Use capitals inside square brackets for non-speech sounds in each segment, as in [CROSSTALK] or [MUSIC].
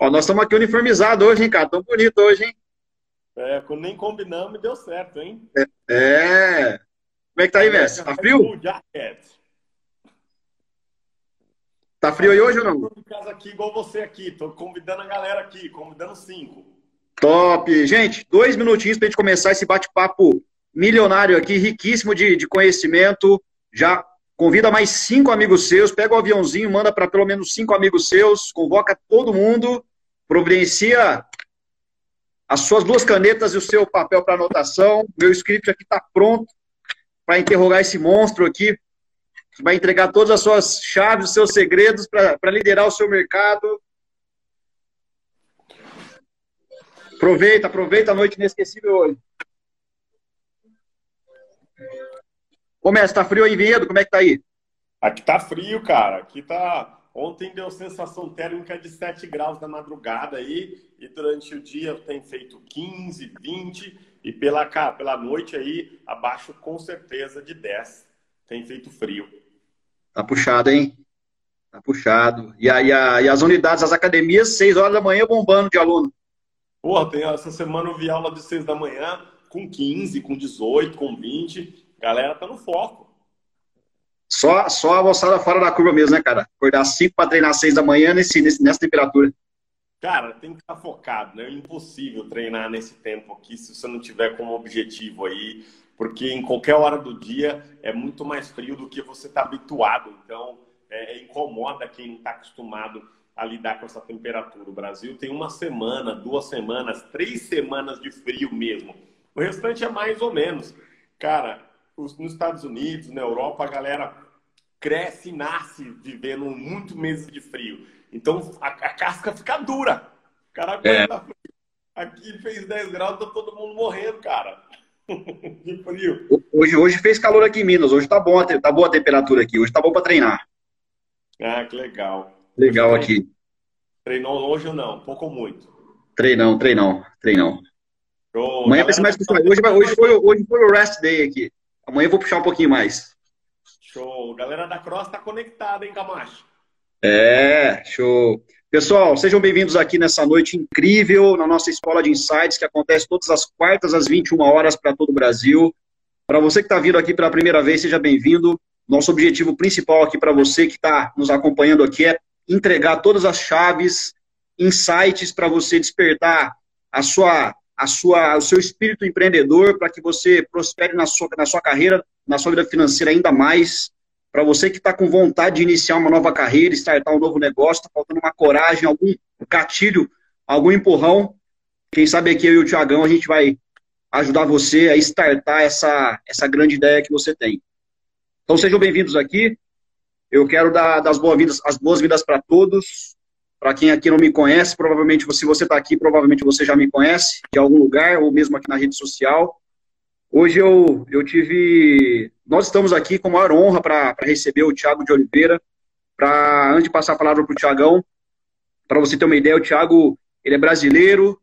Ó, nós estamos aqui uniformizados hoje, hein, cara? Tão bonito hoje, hein? É, quando nem combinamos, deu certo, hein? É. é. Como é que tá aí, Messi? Tá frio? Tá frio aí hoje ou não? Tô em casa aqui igual você aqui. Tô convidando a galera aqui, convidando cinco. Top! Gente, dois minutinhos pra gente começar esse bate-papo milionário aqui, riquíssimo de, de conhecimento. Já Convida mais cinco amigos seus, pega o aviãozinho, manda para pelo menos cinco amigos seus, convoca todo mundo, providencia as suas duas canetas e o seu papel para anotação. Meu script aqui está pronto para interrogar esse monstro aqui, que vai entregar todas as suas chaves, os seus segredos para liderar o seu mercado. Aproveita, aproveita a noite inesquecível hoje. Começa, tá frio aí, Vinhedo? Como é que tá aí? Aqui tá frio, cara. Aqui tá. Ontem deu sensação térmica de 7 graus na madrugada aí, e durante o dia tem feito 15, 20, e pela, pela noite aí, abaixo com certeza de 10. Tem feito frio. Tá puxado, hein? Tá puxado. E, a, e, a, e as unidades, as academias, 6 horas da manhã bombando de aluno. Porra, tem, essa semana eu vi aula de 6 da manhã com 15, com 18, com 20 galera tá no foco. Só, só a moçada fora da curva mesmo, né, cara? Acordar 5 para treinar 6 da manhã nesse, nessa temperatura. Cara, tem que estar focado, né? É impossível treinar nesse tempo aqui se você não tiver como objetivo aí, porque em qualquer hora do dia é muito mais frio do que você está habituado. Então, é, é, incomoda quem não está acostumado a lidar com essa temperatura. O Brasil tem uma semana, duas semanas, três semanas de frio mesmo. O restante é mais ou menos. Cara, nos Estados Unidos, na Europa, a galera cresce e nasce vivendo muito meses de frio. Então a, a casca fica dura. O cara aguenta é. frio. Aqui fez 10 graus, tá todo mundo morrendo, cara. [LAUGHS] de frio. Hoje, hoje fez calor aqui em Minas. Hoje tá bom, tá boa a temperatura aqui. Hoje tá bom para treinar. Ah, que legal. Legal hoje, aqui. Treinou hoje ou não? Pouco ou muito? Treinão, treinão, treinão. Show. Amanhã vai ser mais puxado. Hoje, hoje, foi, hoje foi o rest day aqui. Amanhã eu vou puxar um pouquinho mais. Show. Galera da Cross tá conectada, hein, Camacho? É, show. Pessoal, sejam bem-vindos aqui nessa noite incrível na nossa Escola de Insights, que acontece todas as quartas às 21 horas para todo o Brasil. Para você que está vindo aqui pela primeira vez, seja bem-vindo. Nosso objetivo principal aqui para você que está nos acompanhando aqui é entregar todas as chaves, insights para você despertar a sua a sua, o seu espírito empreendedor para que você prospere na sua, na sua carreira, na sua vida financeira ainda mais. Para você que está com vontade de iniciar uma nova carreira, startar um novo negócio, está faltando uma coragem, algum gatilho, algum empurrão. Quem sabe aqui eu e o Tiagão a gente vai ajudar você a startar essa, essa grande ideia que você tem. Então sejam bem-vindos aqui. Eu quero dar das boas-vindas, as boas-vindas para todos. Para quem aqui não me conhece, provavelmente, se você está aqui, provavelmente você já me conhece de algum lugar, ou mesmo aqui na rede social. Hoje eu, eu tive. Nós estamos aqui com maior honra para receber o Tiago de Oliveira. Pra, antes de passar a palavra para o Tiagão, para você ter uma ideia, o Tiago ele é brasileiro,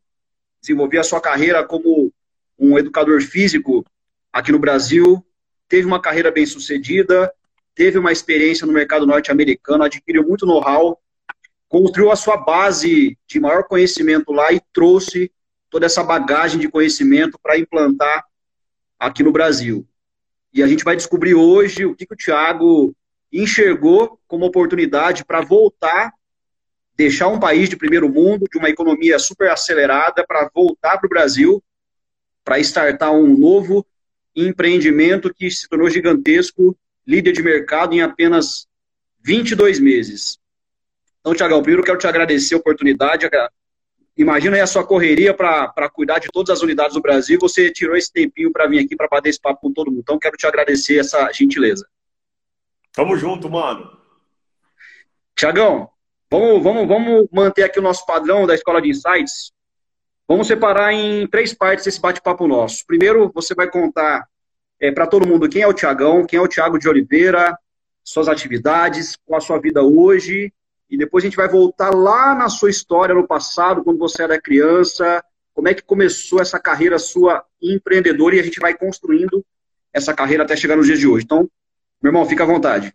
desenvolveu a sua carreira como um educador físico aqui no Brasil, teve uma carreira bem sucedida, teve uma experiência no mercado norte-americano, adquiriu muito know-how construiu a sua base de maior conhecimento lá e trouxe toda essa bagagem de conhecimento para implantar aqui no Brasil. E a gente vai descobrir hoje o que, que o Tiago enxergou como oportunidade para voltar, deixar um país de primeiro mundo, de uma economia super acelerada, para voltar para o Brasil, para startar um novo empreendimento que se tornou gigantesco, líder de mercado em apenas 22 meses. Então, Tiagão, primeiro quero te agradecer a oportunidade. Imagina aí a sua correria para cuidar de todas as unidades do Brasil. Você tirou esse tempinho para vir aqui para bater esse papo com todo mundo. Então, quero te agradecer essa gentileza. Tamo junto, mano. Tiagão, vamos, vamos, vamos manter aqui o nosso padrão da Escola de Insights. Vamos separar em três partes esse bate-papo nosso. Primeiro, você vai contar é, para todo mundo quem é o Tiagão, quem é o Tiago de Oliveira, suas atividades, qual a sua vida hoje e depois a gente vai voltar lá na sua história no passado, quando você era criança, como é que começou essa carreira sua empreendedora e a gente vai construindo essa carreira até chegar nos dias de hoje. Então, meu irmão, fica à vontade.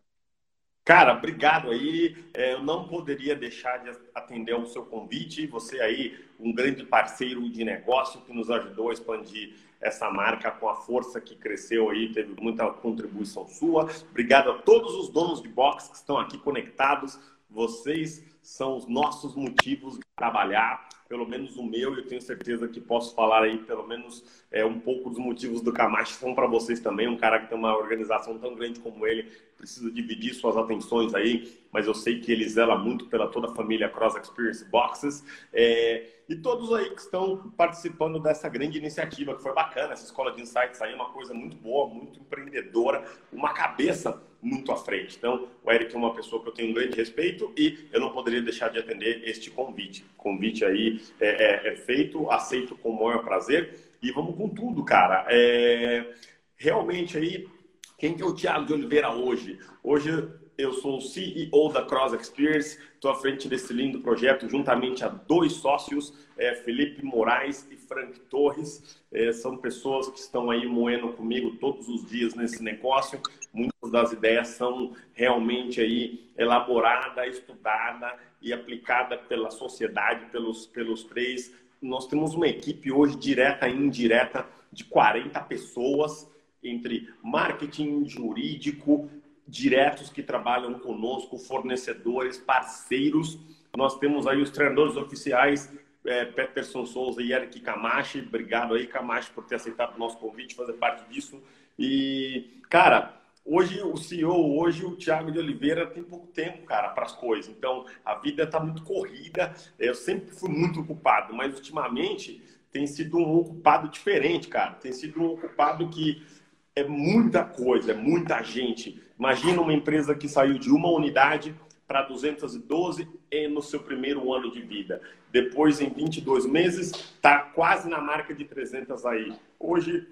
Cara, obrigado aí. É, eu não poderia deixar de atender ao seu convite. Você aí, um grande parceiro de negócio que nos ajudou a expandir essa marca com a força que cresceu aí, teve muita contribuição sua. Obrigado a todos os donos de box que estão aqui conectados. Vocês são os nossos motivos de trabalhar pelo menos o meu, e eu tenho certeza que posso falar aí pelo menos é, um pouco dos motivos do Camacho são para vocês também. Um cara que tem uma organização tão grande como ele precisa dividir suas atenções aí, mas eu sei que ele zela muito pela toda a família Cross Experience Boxes. É, e todos aí que estão participando dessa grande iniciativa, que foi bacana. Essa escola de insights aí é uma coisa muito boa, muito empreendedora, uma cabeça muito à frente. Então, o Eric é uma pessoa que eu tenho um grande respeito e eu não poderia deixar de atender este convite. O convite aí é, é, é feito, aceito com o maior prazer e vamos com tudo, cara. É, realmente aí, quem que é o Thiago de Oliveira hoje? Hoje eu sou o CEO da Cross Experience, estou à frente desse lindo projeto, juntamente a dois sócios, é, Felipe Moraes e Frank Torres. É, são pessoas que estão aí moendo comigo todos os dias nesse negócio. Muitas das ideias são realmente aí elaborada, estudada e aplicada pela sociedade, pelos, pelos três. Nós temos uma equipe hoje direta e indireta de 40 pessoas entre marketing, jurídico, diretos que trabalham conosco, fornecedores, parceiros. Nós temos aí os treinadores oficiais, é, Peterson Souza e Eric Camachi. Obrigado aí, Camachi, por ter aceitado o nosso convite, fazer parte disso. E, cara, hoje o CEO, hoje o Thiago de Oliveira tem pouco tempo, cara, para as coisas. Então, a vida está muito corrida. Eu sempre fui muito ocupado, mas ultimamente tem sido um ocupado diferente, cara. Tem sido um ocupado que é muita coisa, é muita gente. Imagina uma empresa que saiu de uma unidade para 212 no seu primeiro ano de vida. Depois, em 22 meses, está quase na marca de 300 aí. Hoje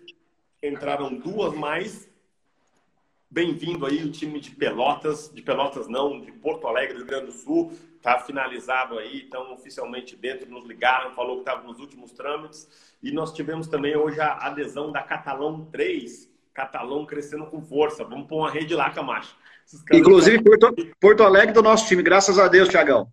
entraram duas mais. Bem-vindo aí o time de Pelotas, de Pelotas não, de Porto Alegre, Rio Grande do Sul. Está finalizado aí, estão oficialmente dentro, nos ligaram, falou que estava nos últimos trâmites. E nós tivemos também hoje a adesão da Catalão 3, Catalão crescendo com força. Vamos pôr uma rede lá, Camacho. Inclusive Porto, Porto Alegre do nosso time, graças a Deus, Tiagão.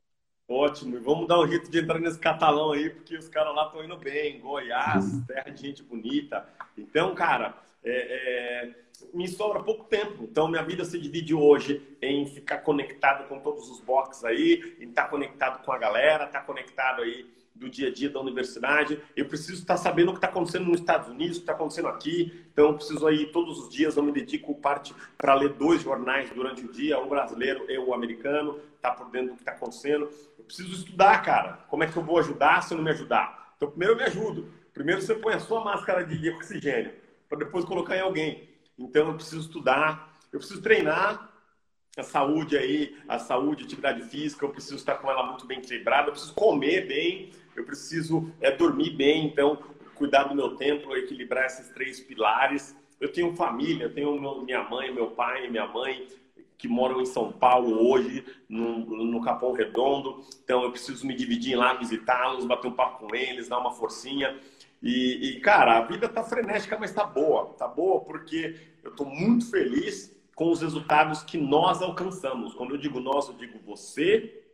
Ótimo, e vamos dar um jeito de entrar nesse catalão aí, porque os caras lá estão indo bem. Goiás, uhum. terra de gente bonita. Então, cara, é, é, me sobra pouco tempo. Então, minha vida se divide hoje em ficar conectado com todos os boxes aí, em estar tá conectado com a galera, estar tá conectado aí do dia a dia da universidade. Eu preciso estar sabendo o que está acontecendo nos Estados Unidos, o que está acontecendo aqui. Então, eu preciso aí todos os dias, eu me dedico parte para ler dois jornais durante o dia, o brasileiro e o americano, tá por dentro do que está acontecendo. Eu preciso estudar, cara. Como é que eu vou ajudar se eu não me ajudar? Então, primeiro eu me ajudo. Primeiro você põe a sua máscara de oxigênio, para depois colocar em alguém. Então, eu preciso estudar, eu preciso treinar, a saúde aí, a saúde, atividade física, eu preciso estar com ela muito bem equilibrada, eu preciso comer bem, eu preciso é, dormir bem, então cuidar do meu tempo, equilibrar esses três pilares. Eu tenho família, eu tenho minha mãe, meu pai, minha mãe que moram em São Paulo hoje, no, no Capão Redondo. Então eu preciso me dividir lá, visitá-los, bater um papo com eles, dar uma forcinha. E, e cara, a vida tá frenética, mas tá boa. Tá boa porque eu tô muito feliz com os resultados que nós alcançamos. Quando eu digo nós, eu digo você,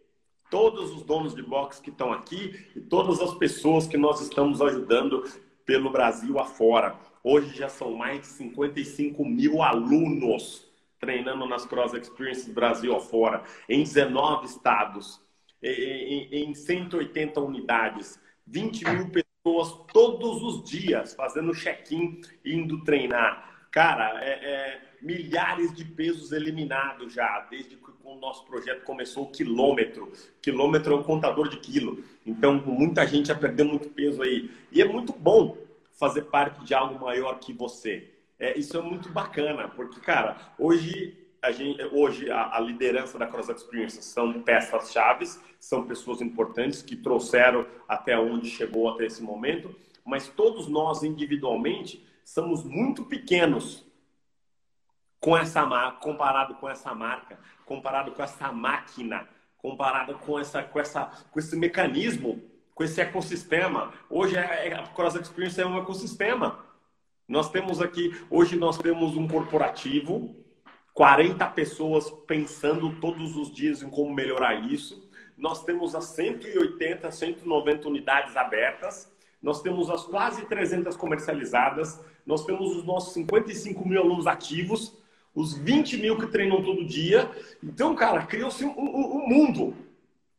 todos os donos de box que estão aqui e todas as pessoas que nós estamos ajudando pelo Brasil afora. Hoje já são mais de 55 mil alunos treinando nas Cross Experiences Brasil afora, em 19 estados, em 180 unidades, 20 mil pessoas todos os dias fazendo check-in, indo treinar. Cara, é, é, milhares de pesos eliminados já, desde que o nosso projeto começou o quilômetro. Quilômetro é um contador de quilo. Então, muita gente já perdeu muito peso aí. E é muito bom fazer parte de algo maior que você. É, isso é muito bacana, porque, cara, hoje a, gente, hoje a, a liderança da Cross Experience são peças chaves, são pessoas importantes que trouxeram até onde chegou até esse momento, mas todos nós individualmente somos muito pequenos com essa comparado com essa marca, comparado com essa máquina, comparado com essa, com essa, com esse mecanismo, com esse ecossistema. Hoje é, é, a Cross Experience é um ecossistema. Nós temos aqui, hoje nós temos um corporativo, 40 pessoas pensando todos os dias em como melhorar isso. Nós temos as 180, 190 unidades abertas. Nós temos as quase 300 comercializadas. Nós temos os nossos 55 mil alunos ativos. Os 20 mil que treinam todo dia. Então, cara, criou-se um, um, um mundo,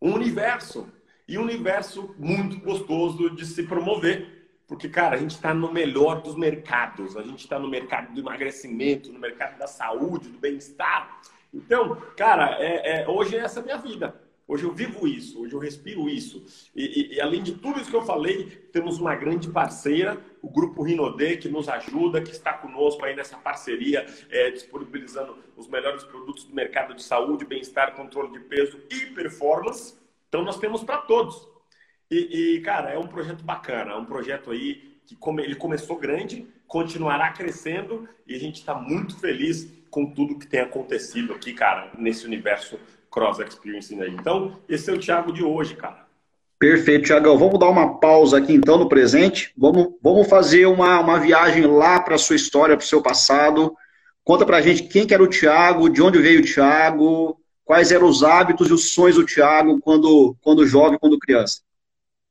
um universo. E um universo muito gostoso de se promover. Porque, cara, a gente está no melhor dos mercados. A gente está no mercado do emagrecimento, no mercado da saúde, do bem-estar. Então, cara, é, é, hoje essa é a minha vida. Hoje eu vivo isso, hoje eu respiro isso. E, e, e, além de tudo isso que eu falei, temos uma grande parceira, o Grupo Rinode, que nos ajuda, que está conosco aí nessa parceria, é, disponibilizando os melhores produtos do mercado de saúde, bem-estar, controle de peso e performance. Então nós temos para todos. E, e, cara, é um projeto bacana, é um projeto aí que come, ele começou grande, continuará crescendo e a gente está muito feliz com tudo que tem acontecido aqui, cara, nesse universo Cross Experience aí. Então, esse é o Thiago de hoje, cara. Perfeito, Thiagão. Vamos dar uma pausa aqui então no presente. Vamos, vamos fazer uma, uma viagem lá para a sua história, para o seu passado. Conta para a gente quem que era o Thiago, de onde veio o Thiago, quais eram os hábitos e os sonhos do Thiago quando, quando jovem, quando criança.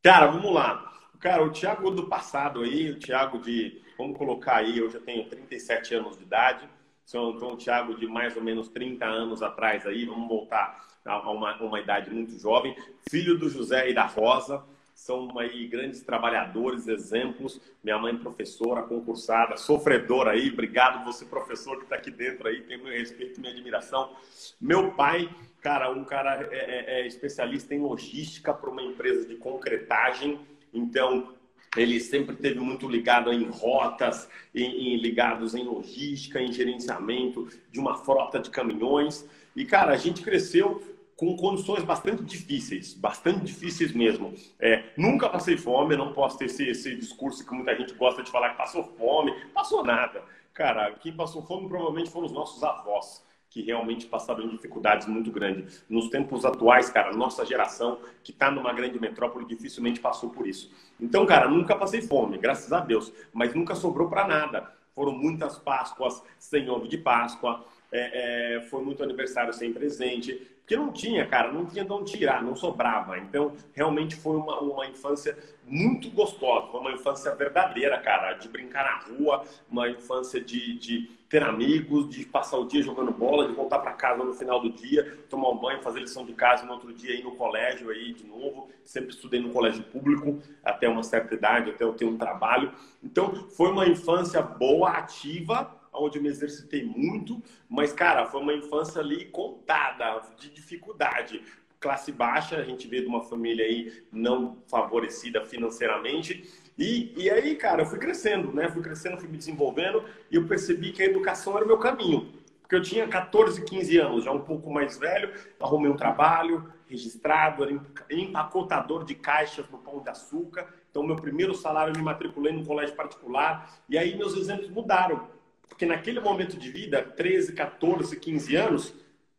Cara, vamos lá. Cara, o Thiago do passado aí, o Thiago de, vamos colocar aí, eu já tenho 37 anos de idade, sou então o Thiago de mais ou menos 30 anos atrás aí, vamos voltar a uma, uma idade muito jovem, filho do José e da Rosa, são aí grandes trabalhadores, exemplos. Minha mãe professora, concursada, sofredora aí. Obrigado você professor que está aqui dentro aí, tem meu respeito minha admiração. Meu pai Cara, um cara é, é, é especialista em logística para uma empresa de concretagem, então ele sempre teve muito ligado em rotas, em, em, ligados em logística, em gerenciamento de uma frota de caminhões. E, cara, a gente cresceu com condições bastante difíceis, bastante difíceis mesmo. É, nunca passei fome, não posso ter esse, esse discurso que muita gente gosta de falar que passou fome. Passou nada. Cara, quem passou fome provavelmente foram os nossos avós que realmente passaram dificuldades muito grandes. Nos tempos atuais, cara, nossa geração que está numa grande metrópole dificilmente passou por isso. Então, cara, nunca passei fome, graças a Deus, mas nunca sobrou para nada. Foram muitas Páscoas sem ovo de Páscoa, é, é, foi muito aniversário sem presente, porque não tinha, cara, não tinha de onde tirar, não sobrava. Então, realmente foi uma, uma infância muito gostosa, uma infância verdadeira, cara, de brincar na rua, uma infância de, de ter amigos, de passar o dia jogando bola, de voltar para casa no final do dia, tomar um banho, fazer lição de casa no outro dia ir no colégio aí de novo. Sempre estudei no colégio público até uma certa idade, até eu ter um trabalho. Então, foi uma infância boa, ativa, onde eu me exercitei muito, mas, cara, foi uma infância ali contada, de dificuldade. Classe baixa, a gente veio de uma família aí não favorecida financeiramente. E, e aí, cara, eu fui crescendo, né? Fui crescendo, fui me desenvolvendo e eu percebi que a educação era o meu caminho. Porque eu tinha 14, 15 anos, já um pouco mais velho, arrumei um trabalho registrado, era empacotador de caixas no Pão de Açúcar. Então, meu primeiro salário eu me matriculei num colégio particular. E aí, meus exemplos mudaram. Porque naquele momento de vida, 13, 14, 15 anos,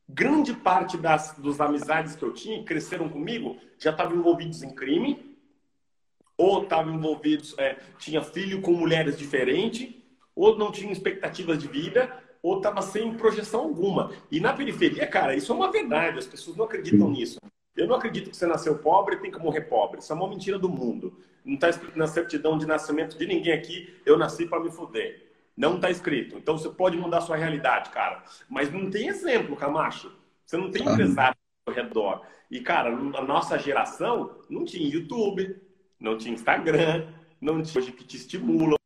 grande parte das dos amizades que eu tinha, cresceram comigo, já estavam envolvidos em crime, ou estavam envolvidos, é, tinha filho com mulheres diferentes, ou não tinha expectativas de vida, ou estava sem projeção alguma. E na periferia, cara, isso é uma verdade, as pessoas não acreditam nisso. Eu não acredito que você nasceu pobre e tem que morrer pobre. Isso é uma mentira do mundo. Não está escrito na certidão de nascimento de ninguém aqui, eu nasci para me fuder. Não está escrito. Então você pode mudar sua realidade, cara. Mas não tem exemplo, Camacho. Você não tem empresário ao redor. E, cara, a nossa geração não tinha YouTube, não tinha Instagram, não tinha hoje que te estimulam.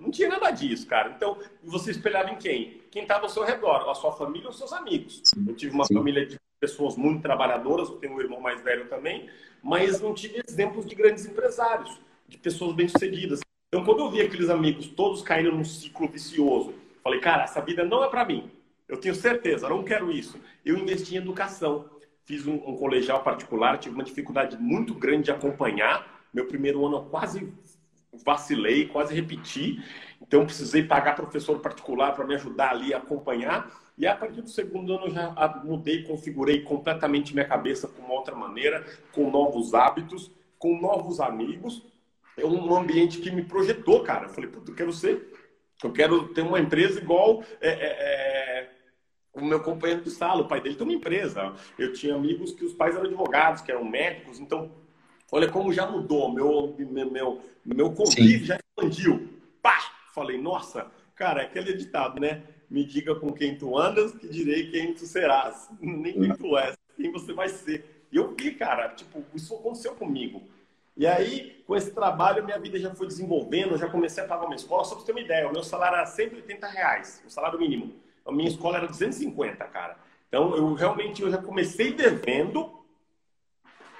Não tinha nada disso, cara. Então, você espelhava em quem? Quem estava ao seu redor, a sua família ou seus amigos. Eu tive uma Sim. família de pessoas muito trabalhadoras, eu tenho um irmão mais velho também, mas não tive exemplos de grandes empresários, de pessoas bem-sucedidas. Então, quando eu vi aqueles amigos todos caindo num ciclo vicioso, falei, cara, essa vida não é para mim. Eu tenho certeza, não quero isso. Eu investi em educação. Fiz um, um, colegial particular, tive uma dificuldade muito grande de acompanhar. Meu primeiro ano eu quase vacilei, quase repeti. Então, precisei pagar professor particular para me ajudar ali a acompanhar. E a partir do segundo ano eu já mudei, configurei completamente minha cabeça com uma outra maneira, com novos hábitos, com novos amigos é um ambiente que me projetou, cara. Eu falei, puta, eu quero ser, eu quero ter uma empresa igual é, é, é o meu companheiro de sala, o pai dele tem uma empresa. Eu tinha amigos que os pais eram advogados, que eram médicos, então olha como já mudou, meu meu meu, meu convívio Sim. já expandiu. Pá! Falei, nossa, cara, é aquele ditado, né? Me diga com quem tu andas, que direi quem tu serás. [LAUGHS] Nem quem tu és, quem você vai ser. E eu vi, cara, tipo, isso aconteceu comigo. E aí, com esse trabalho, minha vida já foi desenvolvendo, eu já comecei a pagar uma escola. Só para você ter uma ideia, o meu salário era 180 reais, o salário mínimo. A minha escola era 250, cara. Então, eu realmente eu já comecei devendo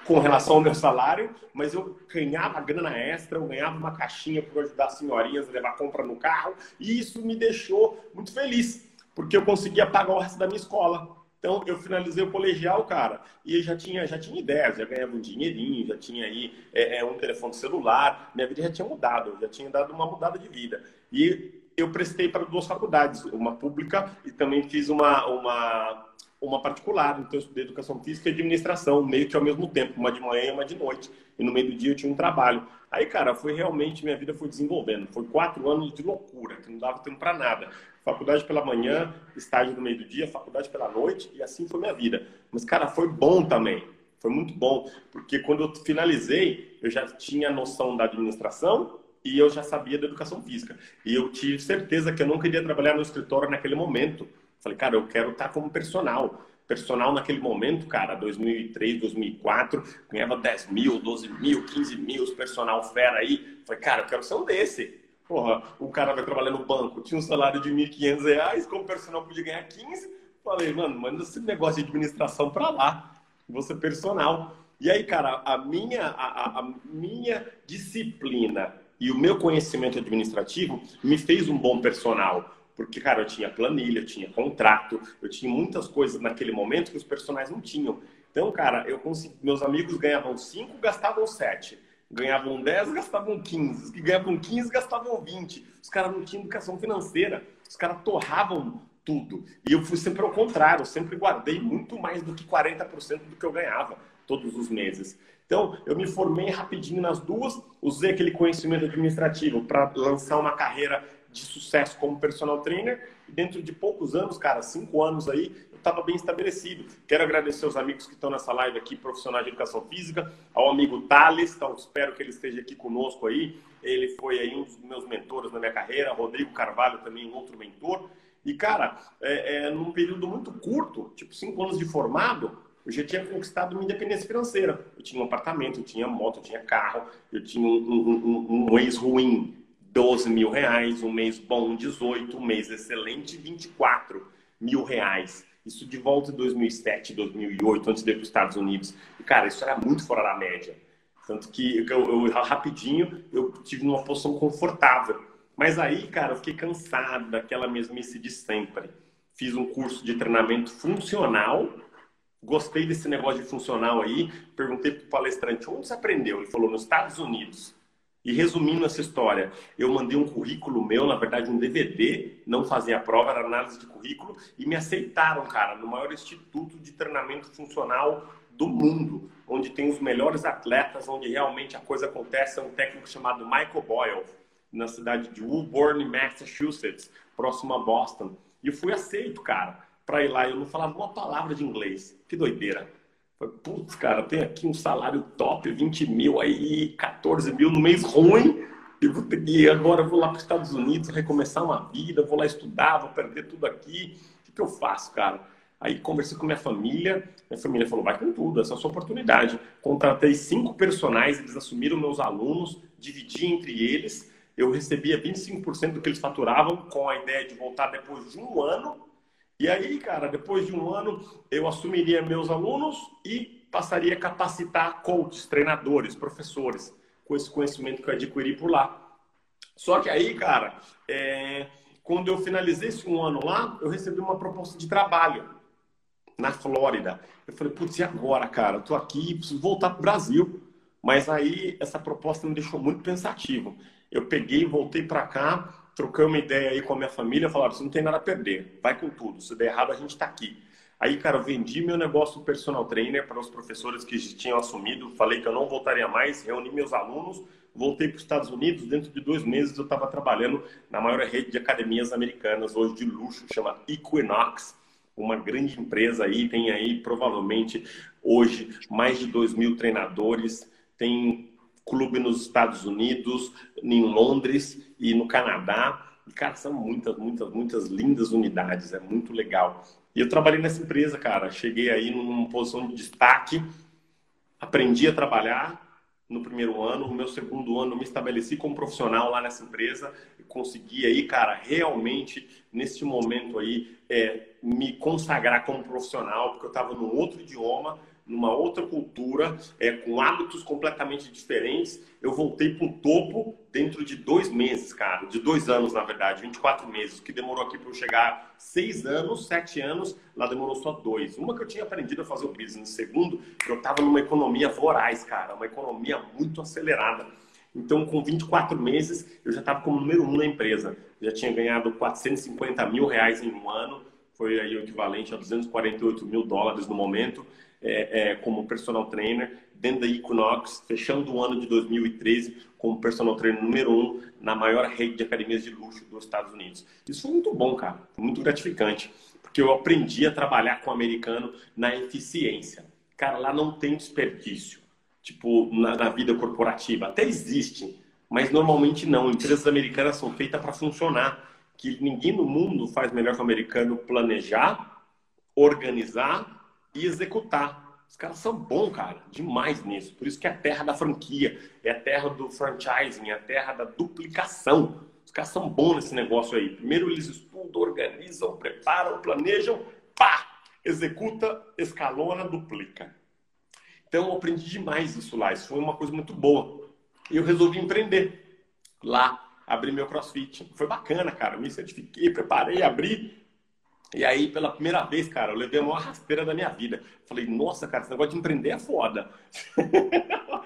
com relação ao meu salário, mas eu ganhava grana extra, eu ganhava uma caixinha para ajudar as senhorinhas a levar compra no carro, e isso me deixou muito feliz, porque eu conseguia pagar o resto da minha escola. Então, eu finalizei o colegial, cara, e já tinha, já tinha ideias, já ganhava um dinheirinho, já tinha aí é, é, um telefone celular, minha vida já tinha mudado, já tinha dado uma mudada de vida. E eu prestei para duas faculdades, uma pública e também fiz uma, uma, uma particular. Então, eu estudei educação física e administração, meio que ao mesmo tempo, uma de manhã e uma de noite. E no meio do dia eu tinha um trabalho. Aí, cara, foi realmente, minha vida foi desenvolvendo. Foi quatro anos de loucura, que não dava tempo para nada faculdade pela manhã, estágio no meio do dia, faculdade pela noite, e assim foi minha vida. Mas, cara, foi bom também. Foi muito bom, porque quando eu finalizei, eu já tinha noção da administração e eu já sabia da educação física. E eu tive certeza que eu não queria trabalhar no escritório naquele momento. Falei, cara, eu quero estar como personal. Personal naquele momento, cara, 2003, 2004, ganhava 10 mil, 12 mil, 15 mil, os personal fera aí. Falei, cara, eu quero ser um desse. Porra, o cara vai trabalhar no banco, tinha um salário de R$ 1.500, como personal podia ganhar 15. Falei, mano, manda esse negócio de administração para lá, você personal. E aí, cara, a minha, a, a minha disciplina e o meu conhecimento administrativo me fez um bom personal. Porque, cara, eu tinha planilha, eu tinha contrato, eu tinha muitas coisas naquele momento que os personagens não tinham. Então, cara, eu consegui, meus amigos ganhavam 5, gastavam 7 ganhavam 10, gastavam 15. Os que ganhavam 15, gastavam 20. Os caras não tinham educação financeira. Os caras torravam tudo. E eu fui sempre ao contrário. Eu sempre guardei muito mais do que 40% do que eu ganhava todos os meses. Então, eu me formei rapidinho nas duas, usei aquele conhecimento administrativo para lançar uma carreira de sucesso como personal trainer. E dentro de poucos anos, cara, cinco anos aí, estava bem estabelecido. Quero agradecer aos amigos que estão nessa live aqui, profissionais de educação física, ao amigo Thales, então espero que ele esteja aqui conosco aí. Ele foi aí um dos meus mentores na minha carreira, Rodrigo Carvalho também, outro mentor. E, cara, é, é, num período muito curto, tipo cinco anos de formado, eu já tinha conquistado minha independência financeira. Eu tinha um apartamento, eu tinha moto, eu tinha carro, eu tinha um, um, um, um mês ruim, 12 mil reais, um mês bom, 18, um mês excelente, 24 mil reais. Isso de volta em 2007, 2008, antes de ir para os Estados Unidos. E, cara, isso era muito fora da média. Tanto que eu, eu, rapidinho eu tive uma posição confortável. Mas aí, cara, eu fiquei cansado daquela mesmice de sempre. Fiz um curso de treinamento funcional. Gostei desse negócio de funcional aí. Perguntei para o palestrante onde você aprendeu. Ele falou nos Estados Unidos. E resumindo essa história, eu mandei um currículo meu, na verdade um DVD, não fazia a prova, era análise de currículo, e me aceitaram, cara, no maior instituto de treinamento funcional do mundo, onde tem os melhores atletas, onde realmente a coisa acontece, é um técnico chamado Michael Boyle, na cidade de Woburn, Massachusetts, próximo a Boston. E fui aceito, cara, para ir lá. Eu não falava uma palavra de inglês. Que doideira. Putz, cara, tem aqui um salário top, 20 mil aí, 14 mil no mês ruim. E agora vou lá para os Estados Unidos recomeçar uma vida, vou lá estudar, vou perder tudo aqui. O que, que eu faço, cara? Aí conversei com minha família, minha família falou, vai com tudo, essa é a sua oportunidade. Contratei cinco personagens, eles assumiram meus alunos, dividi entre eles, eu recebia 25% do que eles faturavam, com a ideia de voltar depois de um ano e aí, cara, depois de um ano, eu assumiria meus alunos e passaria a capacitar coaches, treinadores, professores, com esse conhecimento que eu adquiri por lá. Só que aí, cara, é... quando eu finalizei esse um ano lá, eu recebi uma proposta de trabalho na Flórida. Eu falei, putz, e agora, cara? Eu tô aqui, preciso voltar para o Brasil. Mas aí essa proposta me deixou muito pensativo. Eu peguei, voltei para cá, uma ideia aí com a minha família, falaram, você não tem nada a perder, vai com tudo, se der errado a gente está aqui. Aí, cara, eu vendi meu negócio personal trainer para os professores que tinham assumido, falei que eu não voltaria mais, reuni meus alunos, voltei para os Estados Unidos, dentro de dois meses eu estava trabalhando na maior rede de academias americanas, hoje de luxo, chama Equinox, uma grande empresa aí, tem aí provavelmente hoje mais de 2 mil treinadores, tem clube nos Estados Unidos, em Londres e no Canadá. E, cara, são muitas, muitas, muitas lindas unidades, é muito legal. E eu trabalhei nessa empresa, cara. Cheguei aí numa posição de destaque, aprendi a trabalhar no primeiro ano. No meu segundo ano, me estabeleci como profissional lá nessa empresa e consegui aí, cara, realmente, neste momento aí, é, me consagrar como profissional, porque eu estava num outro idioma numa outra cultura, é, com hábitos completamente diferentes. Eu voltei para o topo dentro de dois meses, cara, de dois anos, na verdade, 24 meses, que demorou aqui para eu chegar seis anos, sete anos, lá demorou só dois. Uma que eu tinha aprendido a fazer o business, segundo, eu estava numa economia voraz, cara, uma economia muito acelerada. Então, com 24 meses, eu já estava como número um na empresa. Já tinha ganhado 450 mil reais em um ano, foi aí o equivalente a 248 mil dólares no momento é, é, como personal trainer dentro da Equinox, fechando o ano de 2013 como personal trainer número um na maior rede de academias de luxo dos Estados Unidos. Isso foi muito bom, cara, foi muito gratificante, porque eu aprendi a trabalhar com o americano na eficiência. Cara, lá não tem desperdício, tipo, na, na vida corporativa. Até existe, mas normalmente não. Empresas americanas são feitas para funcionar. Que ninguém no mundo faz melhor que o americano planejar, organizar e executar. Os caras são bons, cara, demais nisso. Por isso que é a terra da franquia, é a terra do franchising, é a terra da duplicação. Os caras são bons nesse negócio aí. Primeiro eles estudam, organizam, preparam, planejam, pá! Executa, escalona, duplica. Então eu aprendi demais isso lá. Isso foi uma coisa muito boa. E eu resolvi empreender lá, abrir meu crossfit. Foi bacana, cara. Me certifiquei, preparei, abri. E aí, pela primeira vez, cara, eu levei a maior rasteira da minha vida. Falei, nossa, cara, esse negócio de empreender é foda. [LAUGHS]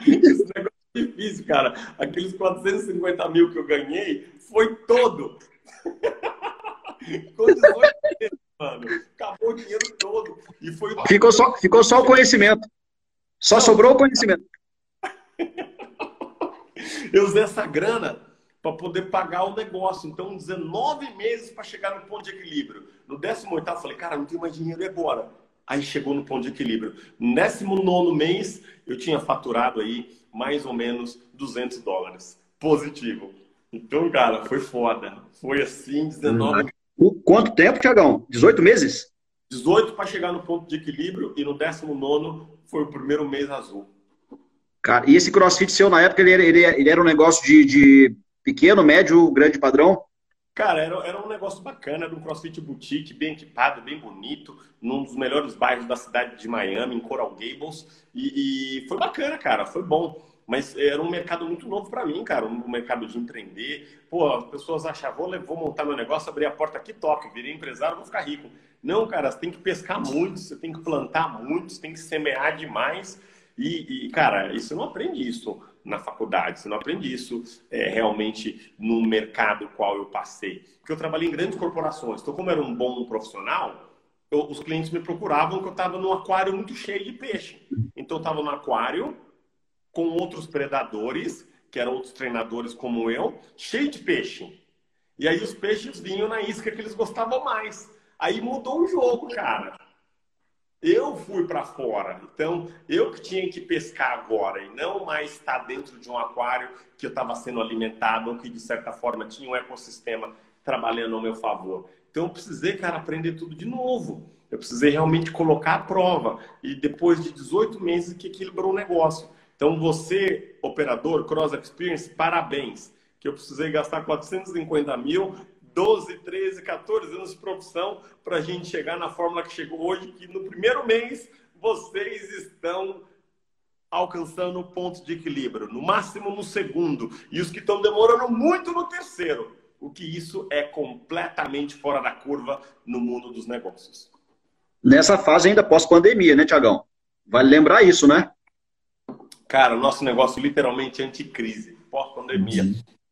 esse negócio é difícil, cara. Aqueles 450 mil que eu ganhei foi todo. [LAUGHS] Com 18 meses, mano. Acabou o dinheiro todo. E foi ficou, só, ficou só o conhecimento. Só Não, sobrou o conhecimento. [LAUGHS] eu usei essa grana para poder pagar o negócio. Então, 19 meses para chegar no ponto de equilíbrio. No 18 eu falei, cara, não tenho mais dinheiro e agora? Aí chegou no ponto de equilíbrio. No 19 mês, eu tinha faturado aí mais ou menos 200 dólares. Positivo. Então, cara, foi foda. Foi assim, 19 Quanto tempo, Tiagão? 18 meses? 18 para chegar no ponto de equilíbrio e no 19 foi o primeiro mês azul. Cara, e esse crossfit seu, na época, ele era, ele era um negócio de, de pequeno, médio, grande padrão? Cara, era, era um negócio bacana, era um CrossFit boutique, bem equipado, bem bonito, num dos melhores bairros da cidade de Miami, em Coral Gables. E, e foi bacana, cara, foi bom. Mas era um mercado muito novo para mim, cara, um mercado de empreender. Pô, as pessoas achavam, vou, vou montar meu negócio, abrir a porta aqui, toque, virei empresário, vou ficar rico. Não, cara, você tem que pescar muito, você tem que plantar muito, você tem que semear demais. E, e cara, isso não aprende isso na faculdade, você não aprende isso é, realmente no mercado qual eu passei. Porque eu trabalhei em grandes corporações, então como era um bom profissional, eu, os clientes me procuravam que eu estava num aquário muito cheio de peixe. Então eu estava no aquário com outros predadores, que eram outros treinadores como eu, cheio de peixe. E aí os peixes vinham na isca que eles gostavam mais. Aí mudou o jogo, cara. Eu fui para fora, então eu que tinha que pescar agora e não mais estar dentro de um aquário que eu estava sendo alimentado ou que de certa forma tinha um ecossistema trabalhando ao meu favor. Então eu precisei, cara, aprender tudo de novo. Eu precisei realmente colocar a prova e depois de 18 meses que equilibrou o negócio. Então você, operador Cross Experience, parabéns. Que eu precisei gastar 450 mil 12, 13, 14 anos de profissão para a gente chegar na fórmula que chegou hoje, que no primeiro mês vocês estão alcançando o ponto de equilíbrio, no máximo no segundo, e os que estão demorando muito no terceiro. O que isso é completamente fora da curva no mundo dos negócios. Nessa fase ainda pós-pandemia, né, Tiagão? Vale lembrar isso, né? Cara, o nosso negócio literalmente é anticrise, pós-pandemia.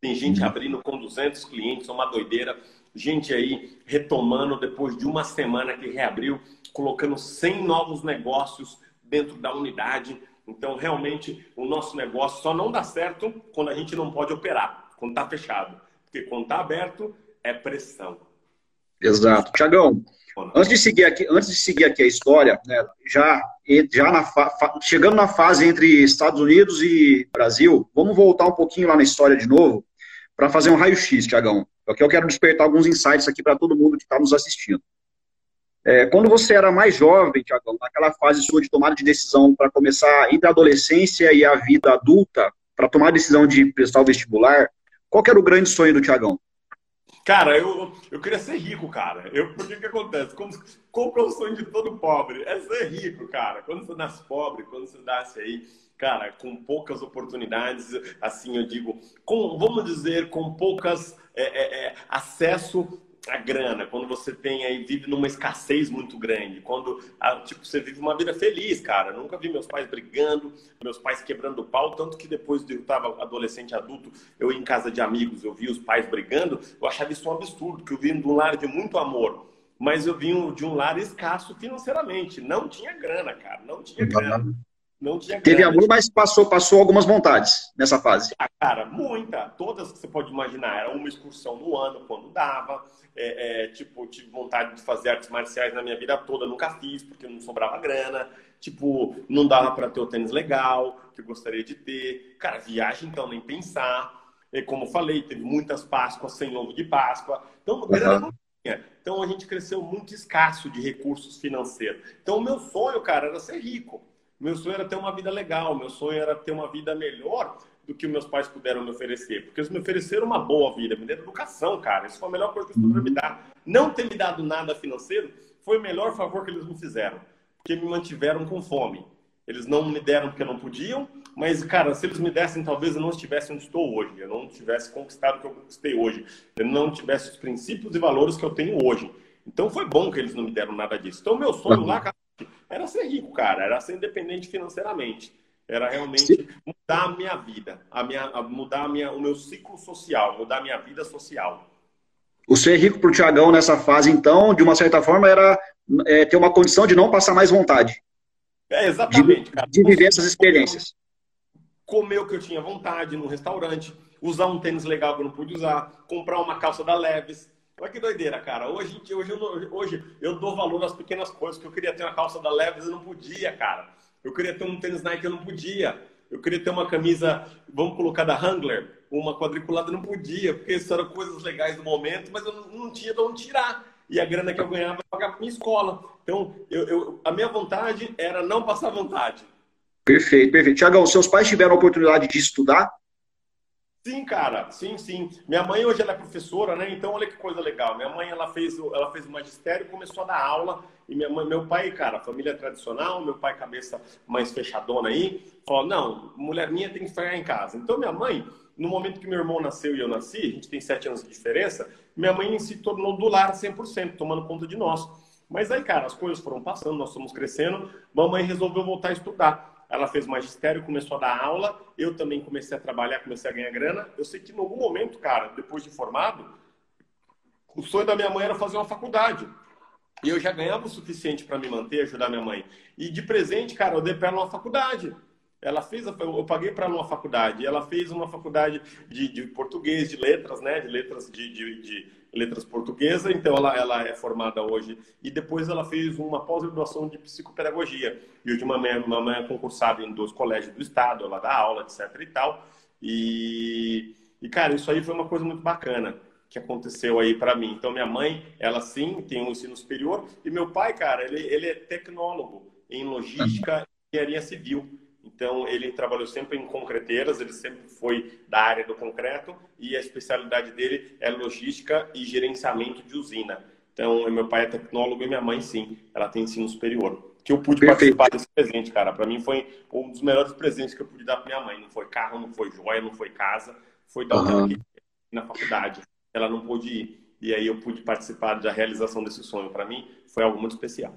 Uhum. Tem gente abrindo com 200 clientes, uma doideira. Gente aí retomando depois de uma semana que reabriu, colocando 100 novos negócios dentro da unidade. Então, realmente, o nosso negócio só não dá certo quando a gente não pode operar, quando está fechado. Porque quando está aberto, é pressão. Exato. Tiagão, antes de seguir aqui, antes de seguir aqui a história, né, já, já na chegando na fase entre Estados Unidos e Brasil, vamos voltar um pouquinho lá na história de novo para fazer um raio-x, Tiagão. Porque eu quero despertar alguns insights aqui para todo mundo que está nos assistindo. É, quando você era mais jovem, Tiagão, naquela fase sua de tomada de decisão para começar entre a adolescência e a vida adulta, para tomar a decisão de prestar o vestibular, qual era o grande sonho do Tiagão? Cara, eu, eu queria ser rico, cara. Eu, por que acontece? Como, que é o sonho de todo pobre? É ser rico, cara. Quando você nasce pobre, quando você nasce aí, cara, com poucas oportunidades, assim eu digo, com, vamos dizer, com poucas é, é, é, acesso a grana, quando você tem aí, vive numa escassez muito grande, quando, tipo, você vive uma vida feliz, cara. Eu nunca vi meus pais brigando, meus pais quebrando o pau, tanto que depois de eu estava adolescente, adulto, eu ia em casa de amigos, eu via os pais brigando, eu achava isso um absurdo, que eu vim de um lar de muito amor, mas eu vim de um lar escasso financeiramente, não tinha grana, cara, não tinha grana. Não tinha Teve amor, mas passou, passou algumas vontades nessa fase. Ah, cara, muita. Todas que você pode imaginar. Era uma excursão no ano, quando dava. É, é, tipo, tive vontade de fazer artes marciais na minha vida toda. Nunca fiz, porque não sobrava grana. Tipo, não dava para ter o tênis legal, que eu gostaria de ter. Cara, viagem, então, nem pensar. E como falei, teve muitas Páscoas sem ovo de Páscoa. Então, grana não tinha. Então, a gente cresceu muito escasso de recursos financeiros. Então, o meu sonho, cara, era ser rico. Meu sonho era ter uma vida legal, meu sonho era ter uma vida melhor do que meus pais puderam me oferecer. Porque eles me ofereceram uma boa vida, me deram educação, cara. Isso foi a melhor coisa que eles puderam me dar. Não ter me dado nada financeiro foi o melhor favor que eles me fizeram. Porque me mantiveram com fome. Eles não me deram porque não podiam, mas, cara, se eles me dessem, talvez eu não estivesse onde estou hoje. Eu não tivesse conquistado o que eu conquistei hoje. Eu não tivesse os princípios e valores que eu tenho hoje. Então foi bom que eles não me deram nada disso. Então, meu sonho lá, cara, era ser rico, cara, era ser independente financeiramente. Era realmente mudar a minha vida, a minha, a mudar a minha, o meu ciclo social, mudar a minha vida social. O ser rico para o Tiagão nessa fase, então, de uma certa forma, era é, ter uma condição de não passar mais vontade. É, exatamente, de, cara. De viver essas experiências. Comer o que eu tinha vontade no restaurante, usar um tênis legal que eu não pude usar, comprar uma calça da Leves, Olha que doideira, cara. Hoje, hoje, eu, hoje eu dou valor às pequenas coisas, que eu queria ter uma calça da Leves e não podia, cara. Eu queria ter um tênis Nike, eu não podia. Eu queria ter uma camisa, vamos colocar da Wrangler, uma quadriculada, não podia, porque isso eram coisas legais do momento, mas eu não, não tinha de onde tirar. E a grana que eu ganhava eu pagava minha escola. Então, eu, eu, a minha vontade era não passar vontade. Perfeito, perfeito. Tiagão, seus pais tiveram a oportunidade de estudar? Sim, cara, sim, sim. Minha mãe hoje ela é professora, né? Então olha que coisa legal. Minha mãe ela fez, ela fez o magistério, começou a dar aula e minha mãe, meu pai, cara, família tradicional, meu pai cabeça mais fechadona aí, falou: "Não, mulher minha tem que ficar em casa". Então minha mãe, no momento que meu irmão nasceu e eu nasci, a gente tem sete anos de diferença, minha mãe se tornou do lar 100%, tomando conta de nós. Mas aí, cara, as coisas foram passando, nós fomos crescendo, mamãe resolveu voltar a estudar ela fez magistério, começou a dar aula, eu também comecei a trabalhar, comecei a ganhar grana. Eu sei que em algum momento, cara, depois de formado, o sonho da minha mãe era fazer uma faculdade. E eu já ganhava o suficiente para me manter, ajudar minha mãe. E de presente, cara, eu dei para ela uma faculdade. Ela fez, eu paguei para ela uma faculdade. Ela fez uma faculdade de, de português, de letras, né? De letras de, de, de letras portuguesa, então ela, ela é formada hoje. E depois ela fez uma pós-graduação de psicopedagogia. E hoje uma mãe é concursada em dois colégios do estado, ela dá aula, etc e tal. E, e cara, isso aí foi uma coisa muito bacana que aconteceu aí para mim. Então, minha mãe, ela sim tem um ensino superior. E meu pai, cara, ele, ele é tecnólogo em logística e engenharia civil. Então, ele trabalhou sempre em concreteiras, ele sempre foi da área do concreto e a especialidade dele é logística e gerenciamento de usina. Então, meu pai é tecnólogo e minha mãe, sim, ela tem ensino superior. Que eu pude Perfeito. participar desse presente, cara. Para mim foi um dos melhores presentes que eu pude dar para minha mãe. Não foi carro, não foi joia, não foi casa, foi dar uhum. na faculdade. Ela não pôde ir. E aí eu pude participar da realização desse sonho. Para mim, foi algo muito especial.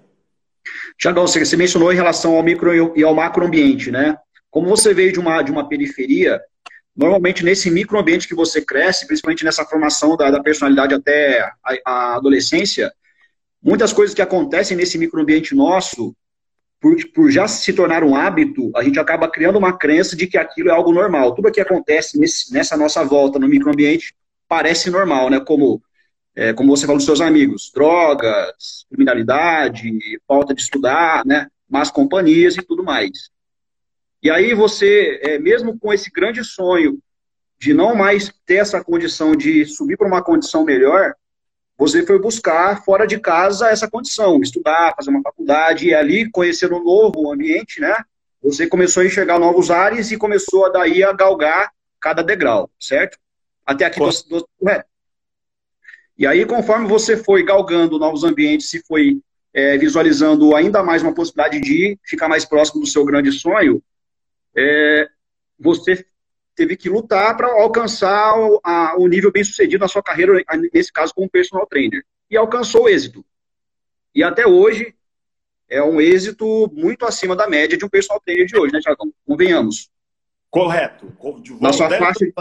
Tiagão, você mencionou em relação ao micro e ao macroambiente, né? Como você veio de uma, de uma periferia, normalmente nesse microambiente que você cresce, principalmente nessa formação da, da personalidade até a, a, adolescência, muitas coisas que acontecem nesse microambiente nosso, por, por já se tornar um hábito, a gente acaba criando uma crença de que aquilo é algo normal. Tudo que acontece nesse, nessa nossa volta no microambiente parece normal, né? Como é, como você falou dos seus amigos, drogas, criminalidade, falta de estudar, né, más companhias e tudo mais. E aí você, é, mesmo com esse grande sonho de não mais ter essa condição de subir para uma condição melhor, você foi buscar fora de casa essa condição, estudar, fazer uma faculdade, e ali conhecer um novo ambiente, né? Você começou a enxergar novos ares e começou a daí a galgar cada degrau, certo? Até aqui você, é. E aí, conforme você foi galgando novos ambientes, se foi é, visualizando ainda mais uma possibilidade de ficar mais próximo do seu grande sonho, é, você teve que lutar para alcançar o, a, o, nível bem sucedido na sua carreira, nesse caso como personal trainer. E alcançou o êxito. E até hoje é um êxito muito acima da média de um personal trainer de hoje, né, Tiagão? Convenhamos. Correto. Na sua faixa...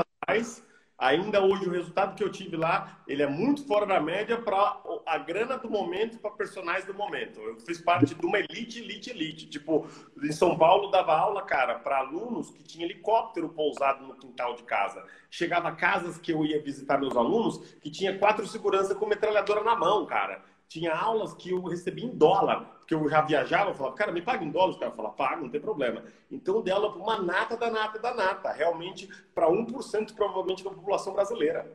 Ainda hoje o resultado que eu tive lá, ele é muito fora da média para a grana do momento para personagens do momento. Eu fiz parte de uma elite, elite, elite. Tipo, em São Paulo dava aula, cara, para alunos que tinha helicóptero pousado no quintal de casa. Chegava a casas que eu ia visitar meus alunos que tinha quatro seguranças com metralhadora na mão, cara. Tinha aulas que eu recebia em dólar, porque eu já viajava, eu falava, cara, me paga em dólar. Os caras falavam, paga, não tem problema. Então, dei aula para uma nata da nata da nata, realmente para 1% provavelmente da população brasileira.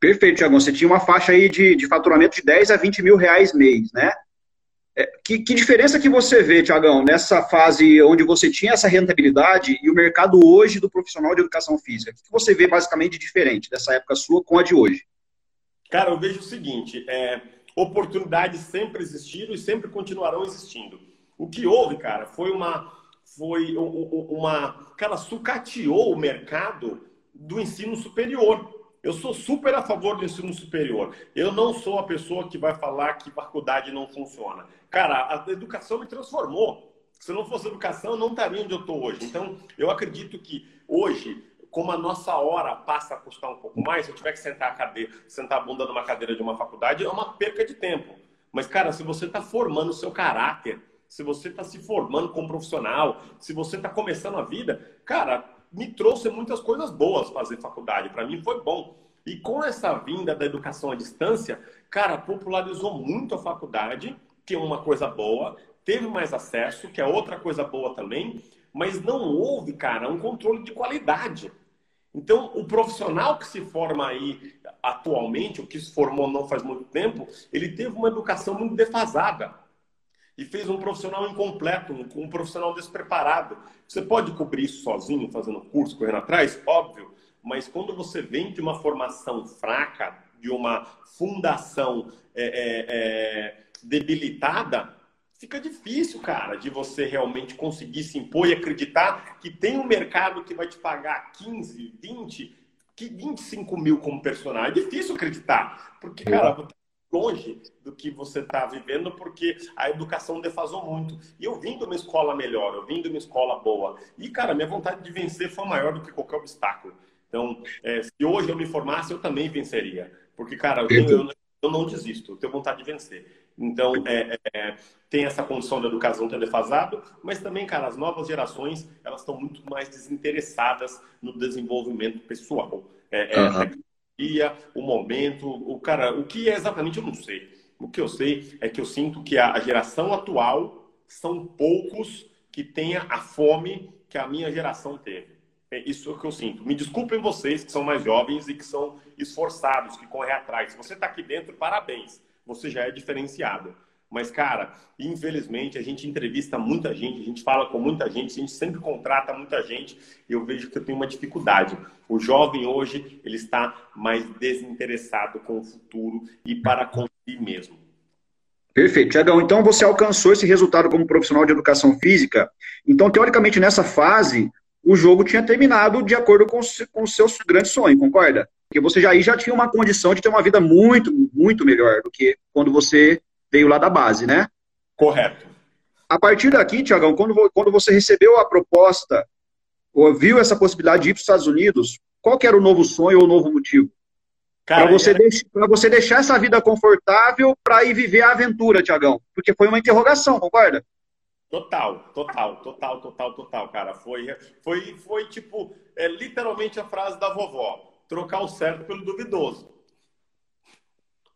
Perfeito, Tiago. Você tinha uma faixa aí de, de faturamento de 10 a 20 mil reais mês, né? É, que, que, diferença que você vê, Tiagão, nessa fase onde você tinha essa rentabilidade e o mercado hoje do profissional de educação física? O que você vê basicamente de diferente dessa época sua com a de hoje? Cara, eu vejo o seguinte, é, oportunidades sempre existiram e sempre continuarão existindo. O que houve, cara, foi uma. Foi uma. Cara, sucateou o mercado do ensino superior. Eu sou super a favor do ensino superior. Eu não sou a pessoa que vai falar que faculdade não funciona. Cara, a educação me transformou. Se não fosse educação, eu não estaria onde eu estou hoje. Então, eu acredito que hoje como a nossa hora passa a custar um pouco mais, se eu tiver que sentar a, cadeira, sentar a bunda numa cadeira de uma faculdade, é uma perca de tempo. Mas, cara, se você está formando o seu caráter, se você está se formando como profissional, se você está começando a vida, cara, me trouxe muitas coisas boas fazer faculdade. Para mim foi bom. E com essa vinda da educação à distância, cara, popularizou muito a faculdade, que é uma coisa boa, teve mais acesso, que é outra coisa boa também, mas não houve, cara, um controle de qualidade. Então, o profissional que se forma aí atualmente, o que se formou não faz muito tempo, ele teve uma educação muito defasada e fez um profissional incompleto, um profissional despreparado. Você pode cobrir isso sozinho, fazendo curso, correndo atrás? Óbvio. Mas quando você vem de uma formação fraca, de uma fundação é, é, é, debilitada, fica difícil, cara, de você realmente conseguir se impor e acreditar que tem um mercado que vai te pagar 15, 20, 25 mil como personagem. É difícil acreditar, porque, cara, você tá longe do que você está vivendo, porque a educação defasou muito. E eu vim de uma escola melhor, eu vim de uma escola boa. E, cara, minha vontade de vencer foi maior do que qualquer obstáculo. Então, é, se hoje eu me formasse, eu também venceria. Porque, cara, eu, eu, eu não desisto, eu tenho vontade de vencer. Então, é, é, tem essa condição da educação ter defasado, mas também, cara, as novas gerações, elas estão muito mais desinteressadas no desenvolvimento pessoal. É, uhum. o momento, o cara, o que é exatamente eu não sei. O que eu sei é que eu sinto que a, a geração atual são poucos que tenha a fome que a minha geração teve. É isso que eu sinto. Me desculpem vocês que são mais jovens e que são esforçados, que correm atrás. Se você está aqui dentro, parabéns você já é diferenciado. Mas, cara, infelizmente a gente entrevista muita gente, a gente fala com muita gente, a gente sempre contrata muita gente e eu vejo que eu tenho uma dificuldade. O jovem hoje, ele está mais desinteressado com o futuro e para com si mesmo. Perfeito. Tiagão, então você alcançou esse resultado como profissional de educação física. Então, teoricamente, nessa fase, o jogo tinha terminado de acordo com, o seu grande sonho, concorda? Porque você já aí já tinha uma condição de ter uma vida muito, muito melhor do que quando você veio lá da base, né? Correto. A partir daqui, Tiagão, quando, quando você recebeu a proposta, ou viu essa possibilidade de ir para os Estados Unidos, qual que era o novo sonho ou o novo motivo? Para você, era... você deixar essa vida confortável para ir viver a aventura, Tiagão. Porque foi uma interrogação, concorda? Total, total, total, total, total, cara. Foi, foi, foi tipo, é, literalmente a frase da vovó trocar o certo pelo duvidoso.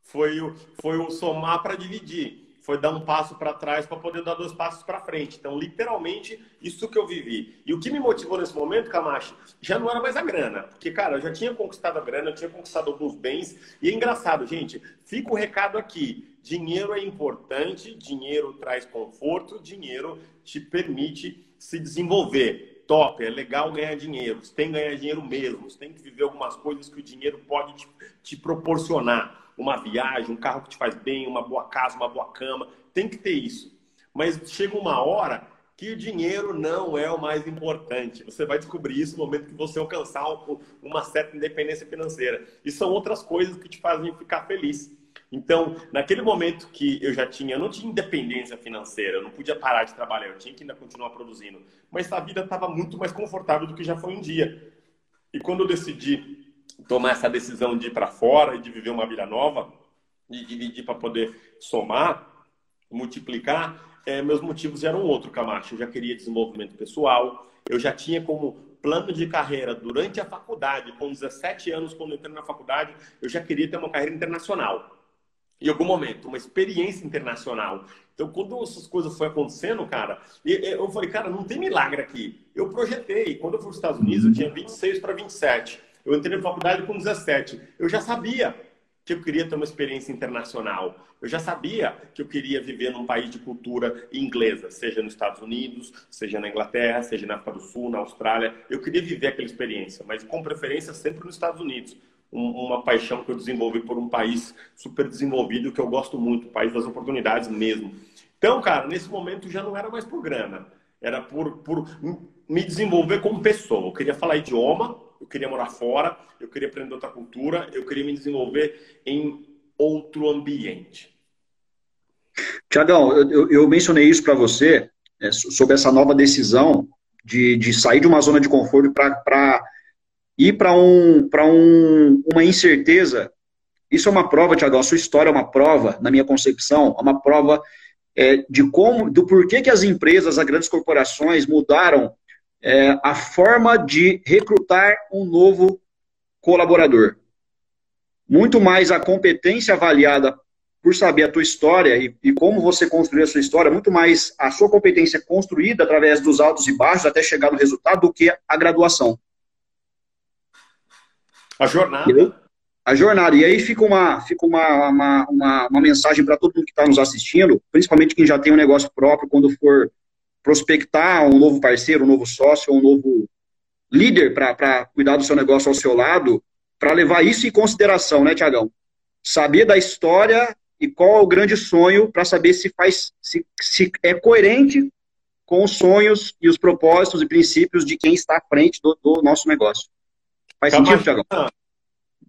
foi o, foi o somar para dividir foi dar um passo para trás para poder dar dois passos para frente. Então, literalmente, isso que eu vivi. E o que me motivou nesse momento, Camacho, já não era mais a grana. Porque, cara, eu já tinha conquistado a grana, eu tinha conquistado alguns bens. E é engraçado, gente, fica o recado aqui. Dinheiro é importante, dinheiro traz conforto, dinheiro te permite se desenvolver. Top, é legal ganhar dinheiro. Você tem que ganhar dinheiro mesmo. Você tem que viver algumas coisas que o dinheiro pode te, te proporcionar uma viagem, um carro que te faz bem, uma boa casa, uma boa cama. Tem que ter isso. Mas chega uma hora que o dinheiro não é o mais importante. Você vai descobrir isso no momento que você alcançar uma certa independência financeira. E são outras coisas que te fazem ficar feliz. Então, naquele momento que eu já tinha, eu não tinha independência financeira, eu não podia parar de trabalhar, eu tinha que ainda continuar produzindo. Mas a vida estava muito mais confortável do que já foi um dia. E quando eu decidi tomar essa decisão de ir para fora e de viver uma vida nova, de dividir para poder somar, multiplicar, é, meus motivos eram outro, Camacho. Eu já queria desenvolvimento pessoal, eu já tinha como plano de carreira durante a faculdade, com 17 anos, quando entrei na faculdade, eu já queria ter uma carreira internacional. Em algum momento, uma experiência internacional. Então, quando essas coisas foram acontecendo, cara, eu falei, cara, não tem milagre aqui. Eu projetei. Quando eu fui para os Estados Unidos, eu tinha 26 para 27. Eu entrei na faculdade com 17. Eu já sabia que eu queria ter uma experiência internacional. Eu já sabia que eu queria viver num país de cultura inglesa, seja nos Estados Unidos, seja na Inglaterra, seja na África do Sul, na Austrália. Eu queria viver aquela experiência, mas com preferência sempre nos Estados Unidos. Um, uma paixão que eu desenvolvi por um país super desenvolvido que eu gosto muito, o país das oportunidades mesmo. Então, cara, nesse momento já não era mais por grana, era por, por me desenvolver como pessoa. Eu queria falar idioma, eu queria morar fora, eu queria aprender outra cultura, eu queria me desenvolver em outro ambiente. Tiagão, eu, eu, mencionei isso para você, é, sobre essa nova decisão de, de sair de uma zona de conforto para ir para um, um, uma incerteza. Isso é uma prova, Tiagão, a sua história é uma prova, na minha concepção, é uma prova é, de como, do porquê que as empresas, as grandes corporações mudaram é, a forma de recrutar um novo colaborador. Muito mais a competência avaliada por saber a tua história e, e, como você construiu a sua história, muito mais a sua competência construída através dos altos e baixos até chegar no resultado do que a graduação. A jornada. a jornada. E aí fica uma, fica uma, uma, uma, uma mensagem para todo mundo que está nos assistindo, principalmente quem já tem um negócio próprio, quando for prospectar um novo parceiro, um novo sócio, um novo líder para cuidar do seu negócio ao seu lado, para levar isso em consideração, né, Tiagão? Saber da história e qual é o grande sonho para saber se faz se, se é coerente com os sonhos e os propósitos e princípios de quem está à frente do, do nosso negócio. Faz Calma, sentido, Tiagão?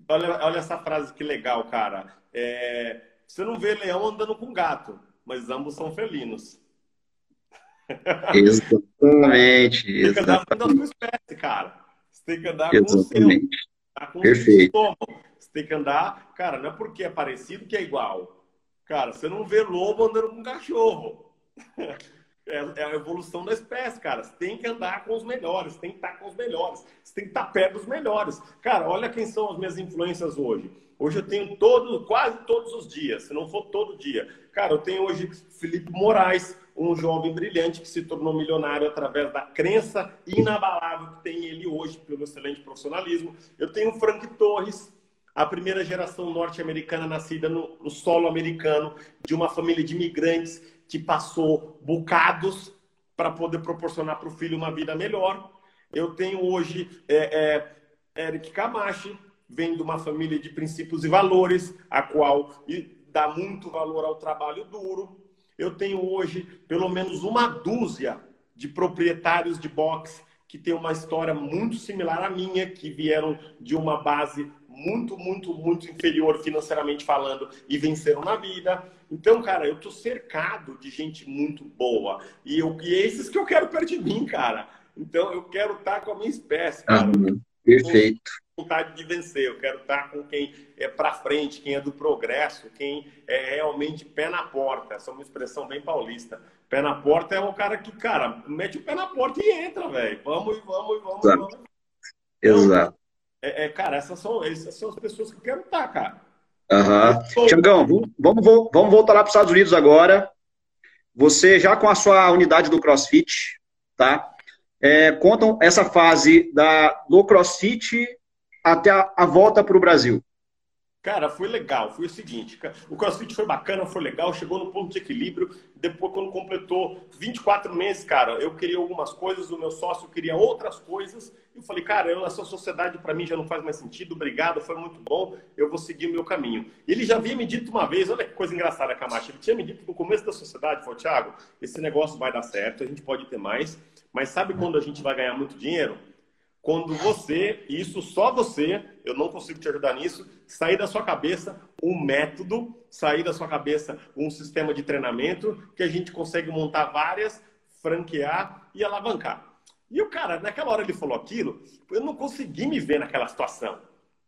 Olha, olha essa frase que legal, cara. É, você não vê leão andando com gato, mas ambos são felinos. Exatamente. [LAUGHS] Tem que andar com a sua espécie, cara. Você tem que andar exatamente. com o seu. Com Perfeito. O você tem que andar, cara, não é porque é parecido que é igual. Cara, você não vê lobo andando com cachorro. [LAUGHS] É, é, a evolução da espécie, cara. Você tem que andar com os melhores, tem que estar com os melhores, você tem que estar perto dos melhores. Cara, olha quem são as minhas influências hoje. Hoje eu tenho todo, quase todos os dias, se não for todo dia. Cara, eu tenho hoje Felipe Moraes, um jovem brilhante que se tornou milionário através da crença inabalável que tem ele hoje pelo excelente profissionalismo. Eu tenho Frank Torres, a primeira geração norte-americana nascida no, no, solo americano, de uma família de imigrantes que passou bocados para poder proporcionar para o filho uma vida melhor. Eu tenho hoje é, é, Eric Camachi, vem de uma família de princípios e valores, a qual dá muito valor ao trabalho duro. Eu tenho hoje pelo menos uma dúzia de proprietários de boxe que tem uma história muito similar à minha, que vieram de uma base muito, muito, muito inferior financeiramente falando e venceram na vida. Então, cara, eu tô cercado de gente muito boa. E, eu, e é esses que eu quero perto de mim, cara. Então, eu quero estar com a minha espécie, cara. Ah, perfeito. Com vontade de vencer. Eu quero estar com quem é para frente, quem é do progresso, quem é realmente pé na porta. Essa é uma expressão bem paulista. Pé na porta é o cara que, cara, mete o pé na porta e entra, velho. Vamos, vamos, vamos, Exato. vamos. Exato. É, é, cara, essas são, essas são as pessoas que eu quero estar, cara. Uhum. Tiagão, vamos, vamos voltar lá para os Estados Unidos agora. Você já com a sua unidade do CrossFit, tá? É, contam essa fase da, do CrossFit até a, a volta para o Brasil. Cara, foi legal. Foi o seguinte: o CrossFit foi bacana, foi legal, chegou no ponto de equilíbrio. Depois, quando completou 24 meses, cara, eu queria algumas coisas, o meu sócio queria outras coisas. E eu falei, cara, eu, essa sociedade para mim já não faz mais sentido, obrigado, foi muito bom, eu vou seguir o meu caminho. E ele já havia me dito uma vez, olha que coisa engraçada, Camacho, ele tinha me dito no começo da sociedade, falou, Thiago, esse negócio vai dar certo, a gente pode ter mais, mas sabe quando a gente vai ganhar muito dinheiro? quando você, isso só você, eu não consigo te ajudar nisso, sair da sua cabeça um método, sair da sua cabeça um sistema de treinamento que a gente consegue montar várias, franquear e alavancar. E o cara, naquela hora ele falou aquilo, eu não consegui me ver naquela situação.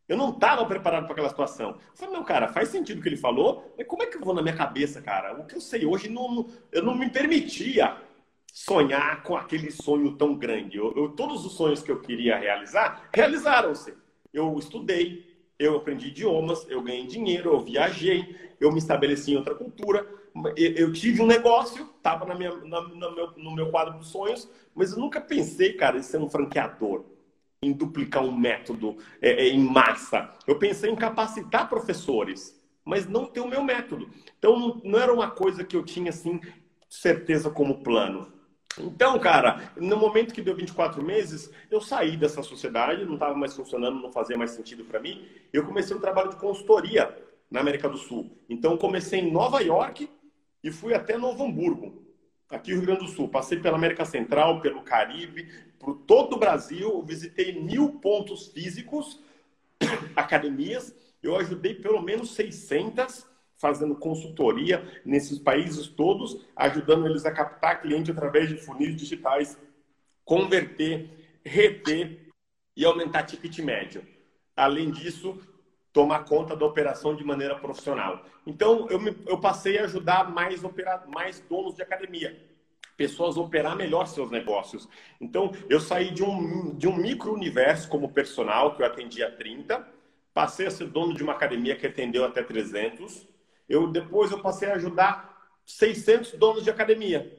Eu não estava preparado para aquela situação. Eu falei, não, cara, faz sentido o que ele falou, mas como é que eu vou na minha cabeça, cara? O que eu sei hoje, não, eu não me permitia sonhar com aquele sonho tão grande. Eu, eu, todos os sonhos que eu queria realizar, realizaram-se. Eu estudei, eu aprendi idiomas, eu ganhei dinheiro, eu viajei, eu me estabeleci em outra cultura. Eu, eu tive um negócio, estava na minha, na, no, meu, no meu quadro dos sonhos, mas eu nunca pensei, cara, em ser um franqueador, em duplicar um método é, é, em massa. Eu pensei em capacitar professores, mas não ter o meu método. Então, não, não era uma coisa que eu tinha, assim, certeza como plano. Então, cara, no momento que deu 24 meses, eu saí dessa sociedade, não estava mais funcionando, não fazia mais sentido para mim. Eu comecei um trabalho de consultoria na América do Sul. Então, comecei em Nova York e fui até Novo Hamburgo, aqui no Rio Grande do Sul. Passei pela América Central, pelo Caribe, por todo o Brasil. Visitei mil pontos físicos, [COUGHS] academias. Eu ajudei pelo menos 600 fazendo consultoria nesses países todos, ajudando eles a captar cliente através de funis digitais, converter, reter e aumentar ticket médio. Além disso, tomar conta da operação de maneira profissional. Então, eu, me, eu passei a ajudar mais, opera, mais donos de academia, pessoas a operar melhor seus negócios. Então, eu saí de um, de um micro-universo como personal, que eu atendia 30, passei a ser dono de uma academia que atendeu até 300, eu depois eu passei a ajudar 600 donos de academia.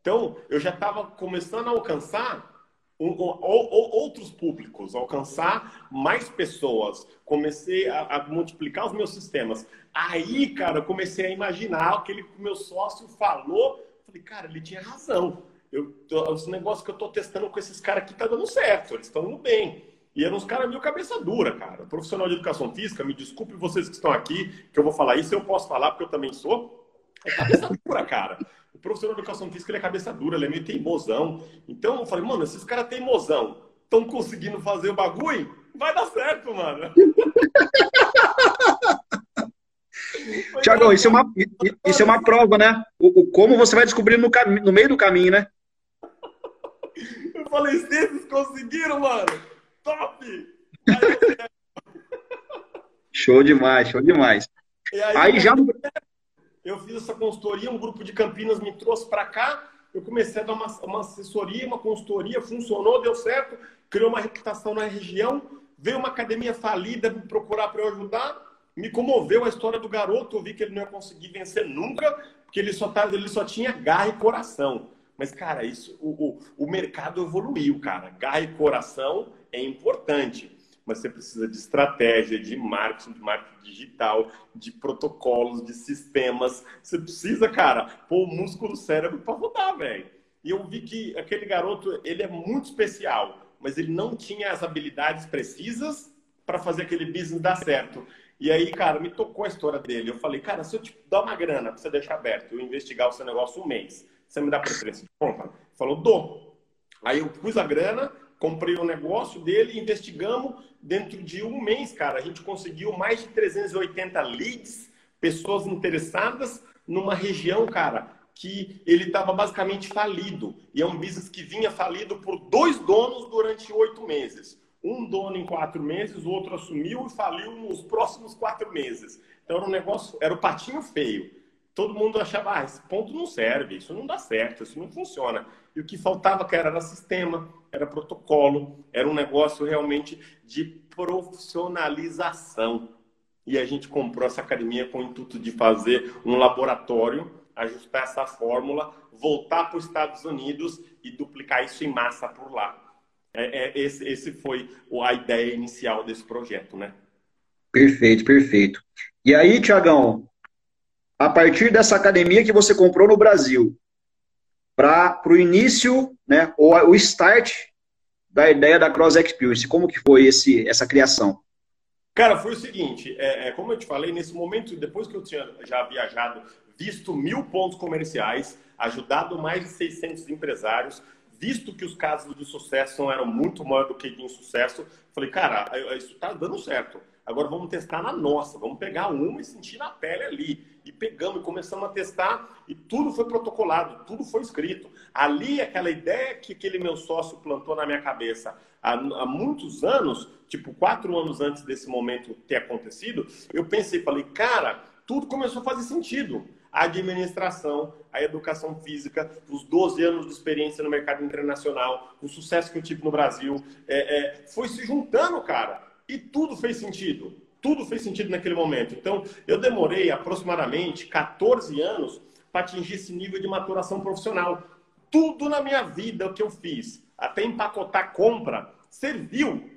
Então, eu já estava começando a alcançar um, um, outros públicos, alcançar mais pessoas. Comecei a, a, multiplicar os meus sistemas. Aí, cara, eu comecei a imaginar aquele que o meu sócio falou. Falei, cara, ele tinha razão. Eu, os negócios que eu estou testando com esses caras aqui tá dando certo, eles estão indo bem. E eram uns caras meio cabeça dura, cara. Profissional de educação física, me desculpe vocês que estão aqui, que eu vou falar isso, eu posso falar porque eu também sou. É cabeça [LAUGHS] dura, cara. O profissional de educação física ele é cabeça dura, ele é meio teimosão. Então eu falei, mano, esses caras teimosão estão conseguindo fazer o bagulho, vai dar certo, mano. [LAUGHS] Tiagão, isso é uma, isso é uma prova, né? O, o como você vai descobrir no, no meio do caminho, né? Eu falei, esses conseguiram, mano top! show demais, show demais. aí, aí já. Eu fiz essa consultoria, um grupo de Campinas me trouxe para cá. Eu comecei a dar uma, uma assessoria, uma consultoria, funcionou, deu certo, criou uma reputação na região. Veio uma academia falida me procurar para eu ajudar. Me comoveu a história do garoto. Eu vi que ele não ia conseguir vencer nunca, porque ele só, tá, ele só tinha garra e coração. Mas, cara, isso, o, o, o mercado evoluiu, cara. Garra e coração é importante, mas você precisa de estratégia, de marketing, de marketing digital, de protocolos, de sistemas. Você precisa, cara, pôr o músculo cérebro para rodar, velho. E eu vi que aquele garoto, ele é muito especial, mas ele não tinha as habilidades precisas para fazer aquele business dar certo. E aí, cara, me tocou a história dele. Eu falei, cara, se eu te dar uma grana para você deixar aberto, eu investigar o seu negócio um mês, você me dá preferência de compra? Falou, dou. Aí eu pus a grana, comprei o negócio dele, investigamos. Dentro de um mês, cara, a gente conseguiu mais de 380 leads, pessoas interessadas numa região, cara, que ele estava basicamente falido. E é um business que vinha falido por dois donos durante oito meses. Um dono em quatro meses, o outro assumiu e faliu nos próximos quatro meses. Então era um negócio, era o patinho feio. Todo mundo achava, ah, esse ponto não serve, isso não dá certo, isso não funciona. E o que faltava, cara, era sistema, era protocolo, era um negócio realmente de profissionalização. e a gente comprou essa academia com o intuito de fazer um laboratório, ajustar essa fórmula, voltar para os Estados Unidos e duplicar isso em massa por lá. É, é, esse, esse foi a ideia inicial desse projeto, né? Perfeito, perfeito. E aí, Tiagão, a partir dessa academia que você comprou no Brasil, para o início, né, ou o start da ideia da Cross Experience, como que foi esse, essa criação? Cara, foi o seguinte, é, é, como eu te falei, nesse momento, depois que eu tinha já viajado, visto mil pontos comerciais, ajudado mais de 600 empresários, visto que os casos de sucesso eram muito maiores do que de insucesso, falei, cara, isso está dando certo. Agora vamos testar na nossa, vamos pegar uma e sentir na pele ali. E pegamos e começamos a testar e tudo foi protocolado, tudo foi escrito. Ali, aquela ideia que aquele meu sócio plantou na minha cabeça há, há muitos anos, tipo quatro anos antes desse momento ter acontecido, eu pensei, falei, cara, tudo começou a fazer sentido a administração, a educação física, os 12 anos de experiência no mercado internacional, o sucesso que eu tive no Brasil, é, é, foi se juntando, cara. E tudo fez sentido. Tudo fez sentido naquele momento. Então, eu demorei aproximadamente 14 anos para atingir esse nível de maturação profissional. Tudo na minha vida que eu fiz, até empacotar compra, serviu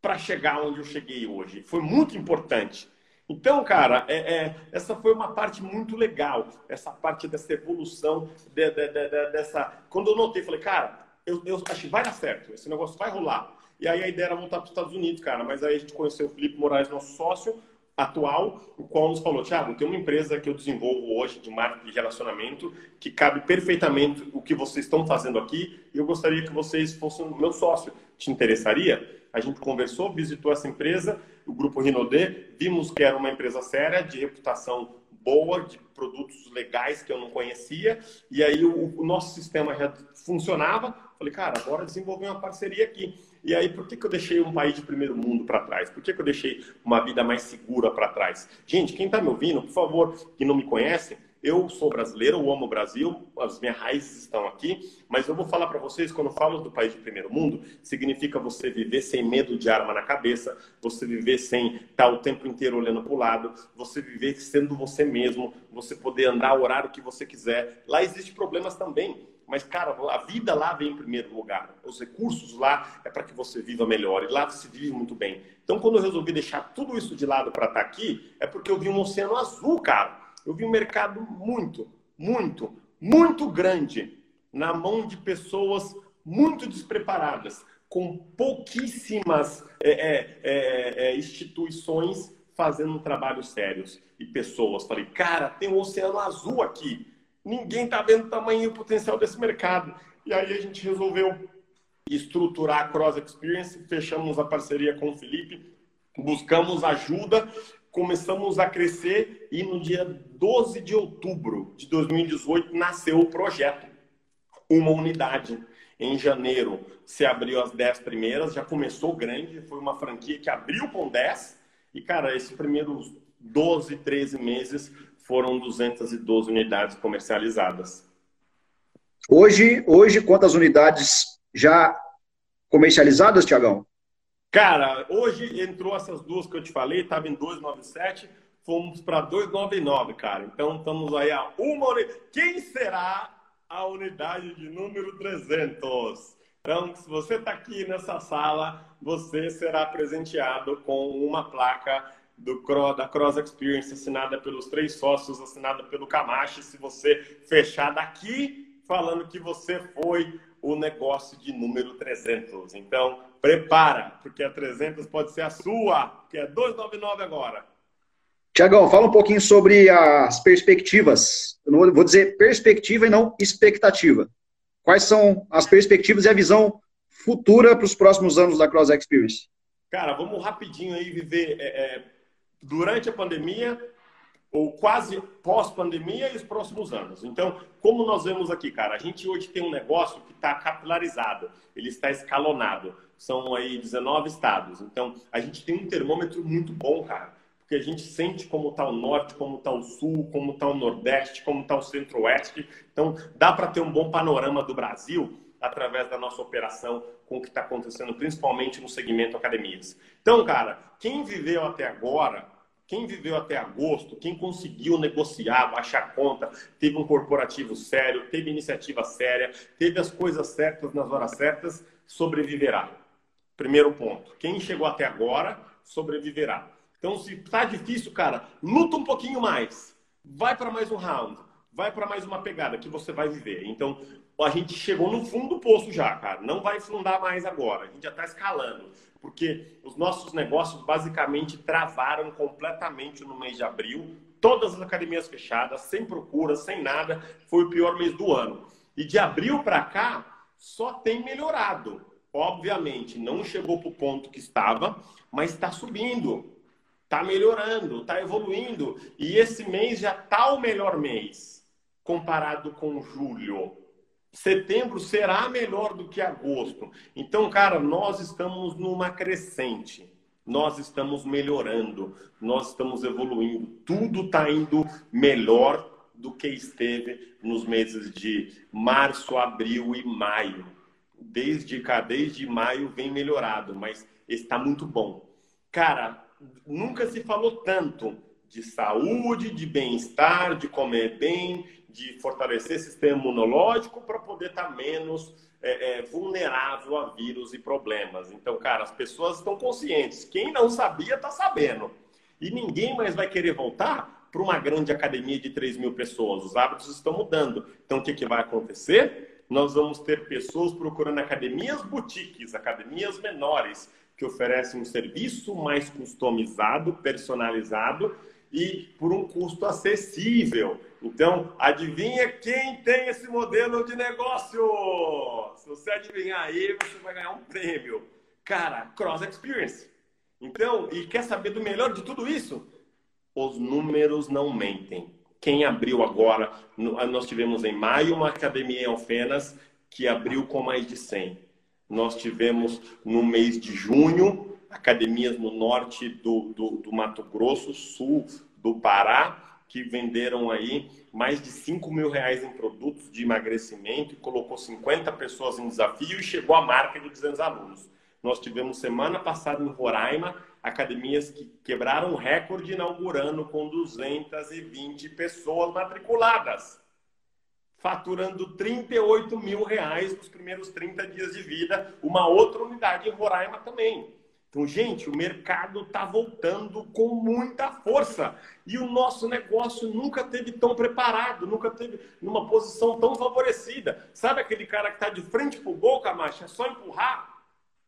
para chegar onde eu cheguei hoje. Foi muito importante. Então, cara, é, é, essa foi uma parte muito legal, essa parte dessa evolução, de, de, de, dessa. Quando eu notei, falei, cara, eu, eu acho que vai dar certo, esse negócio vai rolar. E aí a ideia era voltar para os Estados Unidos, cara. Mas aí a gente conheceu o Felipe Moraes, nosso sócio atual, o qual nos falou, Thiago, tem uma empresa que eu desenvolvo hoje de marketing de relacionamento que cabe perfeitamente o que vocês estão fazendo aqui e eu gostaria que vocês fossem meu sócio. Te interessaria? A gente conversou, visitou essa empresa o Grupo Rinodê, vimos que era uma empresa séria, de reputação boa, de produtos legais que eu não conhecia, e aí o, o nosso sistema já funcionava. Falei, cara, bora desenvolver uma parceria aqui. E aí, por que, que eu deixei um país de primeiro mundo para trás? Por que, que eu deixei uma vida mais segura para trás? Gente, quem está me ouvindo, por favor, que não me conhece, eu sou brasileiro, eu amo o Brasil, as minhas raízes estão aqui, mas eu vou falar para vocês, quando falo do país de primeiro mundo, significa você viver sem medo de arma na cabeça, você viver sem estar o tempo inteiro olhando para o lado, você viver sendo você mesmo, você poder andar o horário que você quiser. Lá existem problemas também, mas, cara, a vida lá vem em primeiro lugar. Os recursos lá é para que você viva melhor. E lá se vive muito bem. Então, quando eu resolvi deixar tudo isso de lado para estar tá aqui, é porque eu vi um oceano azul, cara eu vi um mercado muito, muito, muito grande na mão de pessoas muito despreparadas, com pouquíssimas é, é, é, é, instituições fazendo um trabalho sérios e pessoas. Falei, cara, tem um oceano azul aqui. Ninguém está vendo o tamanho e o potencial desse mercado. E aí a gente resolveu estruturar a Cross Experience, fechamos a parceria com o Felipe, buscamos ajuda começamos a crescer e no dia 12 de outubro de 2018 nasceu o projeto, uma unidade. Em janeiro se abriu as 10 primeiras, já começou grande, foi uma franquia que abriu com 10 e, cara, esses primeiros 12, 13 meses foram 212 unidades comercializadas. Hoje, hoje quantas unidades já comercializadas, Tiagão? Cara, hoje entrou essas duas que eu te falei, estava em 297, fomos para 299, cara. Então estamos aí a uma unidade. Quem será a unidade de número 300? Então, se você está aqui nessa sala, você será presenteado com uma placa do, da Cross Experience assinada pelos três sócios, assinada pelo Camacho. Se você fechar daqui falando que você foi o negócio de número 300. Então, prepara, porque a 300 pode ser a sua, que é 299 agora. Tiagão, fala um pouquinho sobre as perspectivas. Eu não vou dizer perspectiva e não expectativa. Quais são as perspectivas e a visão futura para os próximos anos da Cross Experience? Cara, vamos rapidinho aí viver é, é, durante a pandemia ou quase pós-pandemia e os próximos anos. Então, como nós vemos aqui, cara, a gente hoje tem um negócio que está capilarizado, ele está escalonado. São aí 19 estados. Então, a gente tem um termômetro muito bom, cara, porque a gente sente como está o norte, como está o sul, como está o nordeste, como está o centro-oeste. Então, dá para ter um bom panorama do Brasil através da nossa operação com o que está acontecendo, principalmente no segmento academias. Então, cara, quem viveu até agora quem viveu até agosto, quem conseguiu negociar, baixar conta, teve um corporativo sério, teve iniciativa séria, teve as coisas certas nas horas certas, sobreviverá. Primeiro ponto. Quem chegou até agora, sobreviverá. Então, se tá difícil, cara, luta um pouquinho mais. Vai para mais um round. Vai para mais uma pegada que você vai viver. Então, a gente chegou no fundo do poço já, cara. Não vai fundar mais agora. A gente já está escalando porque os nossos negócios basicamente travaram completamente no mês de abril. Todas as academias fechadas, sem procura, sem nada. Foi o pior mês do ano. E de abril para cá, só tem melhorado. Obviamente, não chegou para o ponto que estava, mas está subindo, está melhorando, está evoluindo. E esse mês já está o melhor mês comparado com julho setembro será melhor do que agosto. Então, cara, nós estamos numa crescente. Nós estamos melhorando, nós estamos evoluindo. Tudo está indo melhor do que esteve nos meses de março, abril e maio. Desde cá, desde maio vem melhorado, mas está muito bom. Cara, nunca se falou tanto de saúde, de bem-estar, de comer bem, de fortalecer o sistema imunológico para poder estar tá menos é, é, vulnerável a vírus e problemas. Então, cara, as pessoas estão conscientes. Quem não sabia, está sabendo. E ninguém mais vai querer voltar para uma grande academia de 3 mil pessoas. Os hábitos estão mudando. Então, o que, que vai acontecer? Nós vamos ter pessoas procurando academias boutiques, academias menores, que oferecem um serviço mais customizado, personalizado e por um custo acessível. Então, adivinha quem tem esse modelo de negócio? Se você adivinhar aí, você vai ganhar um prêmio. Cara, Cross Experience. Então, e quer saber do melhor de tudo isso? Os números não mentem. Quem abriu agora, nós tivemos em maio uma academia em Alfenas que abriu com mais de 100. Nós tivemos no mês de junho academias no norte do, do, do Mato Grosso, sul do Pará, que venderam aí mais de 5 mil reais em produtos de emagrecimento e colocou 50 pessoas em desafio e chegou à marca de 200 alunos. Nós tivemos semana passada em Roraima academias que quebraram o recorde inaugurando com 220 pessoas matriculadas, faturando 38 mil reais nos primeiros 30 dias de vida. Uma outra unidade em Roraima também. Então, gente, o mercado está voltando com muita força. E o nosso negócio nunca teve tão preparado, nunca teve numa posição tão favorecida. Sabe aquele cara que está de frente para o gol, Camacho? É só empurrar?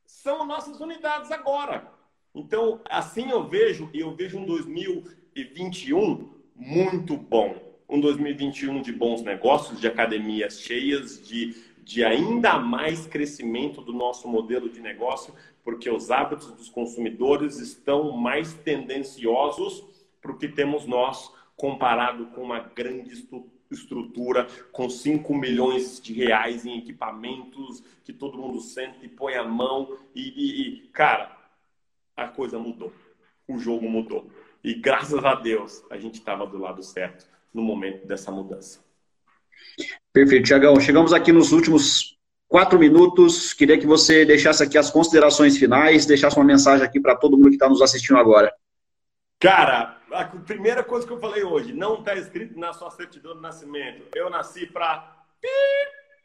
São nossas unidades agora. Então, assim eu vejo, e eu vejo um 2021 muito bom. Um 2021 de bons negócios, de academias cheias, de, de ainda mais crescimento do nosso modelo de negócio, porque os hábitos dos consumidores estão mais tendenciosos para o que temos nós, comparado com uma grande estrutura, com 5 milhões de reais em equipamentos, que todo mundo sente e põe a mão. E, e, e, cara, a coisa mudou. O jogo mudou. E graças a Deus, a gente estava do lado certo no momento dessa mudança. Perfeito, Tiagão. Chegamos aqui nos últimos quatro minutos. Queria que você deixasse aqui as considerações finais, deixasse uma mensagem aqui para todo mundo que está nos assistindo agora. Cara, a primeira coisa que eu falei hoje, não está escrito na sua certidão de nascimento. Eu nasci para.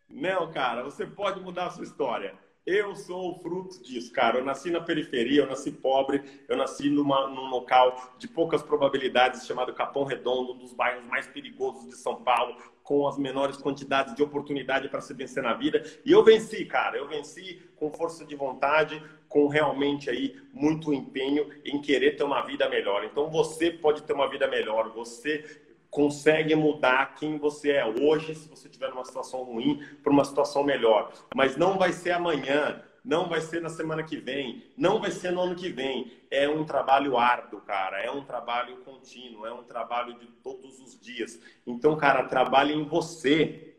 Não, cara, você pode mudar a sua história. Eu sou o fruto disso, cara. Eu nasci na periferia, eu nasci pobre, eu nasci numa, num local de poucas probabilidades chamado Capão Redondo, um dos bairros mais perigosos de São Paulo, com as menores quantidades de oportunidade para se vencer na vida. E eu venci, cara. Eu venci com força de vontade, com realmente aí muito empenho em querer ter uma vida melhor. Então você pode ter uma vida melhor. Você consegue mudar quem você é hoje, se você estiver numa situação ruim, para uma situação melhor. Mas não vai ser amanhã, não vai ser na semana que vem, não vai ser no ano que vem. É um trabalho árduo, cara. É um trabalho contínuo, é um trabalho de todos os dias. Então, cara, trabalhe em você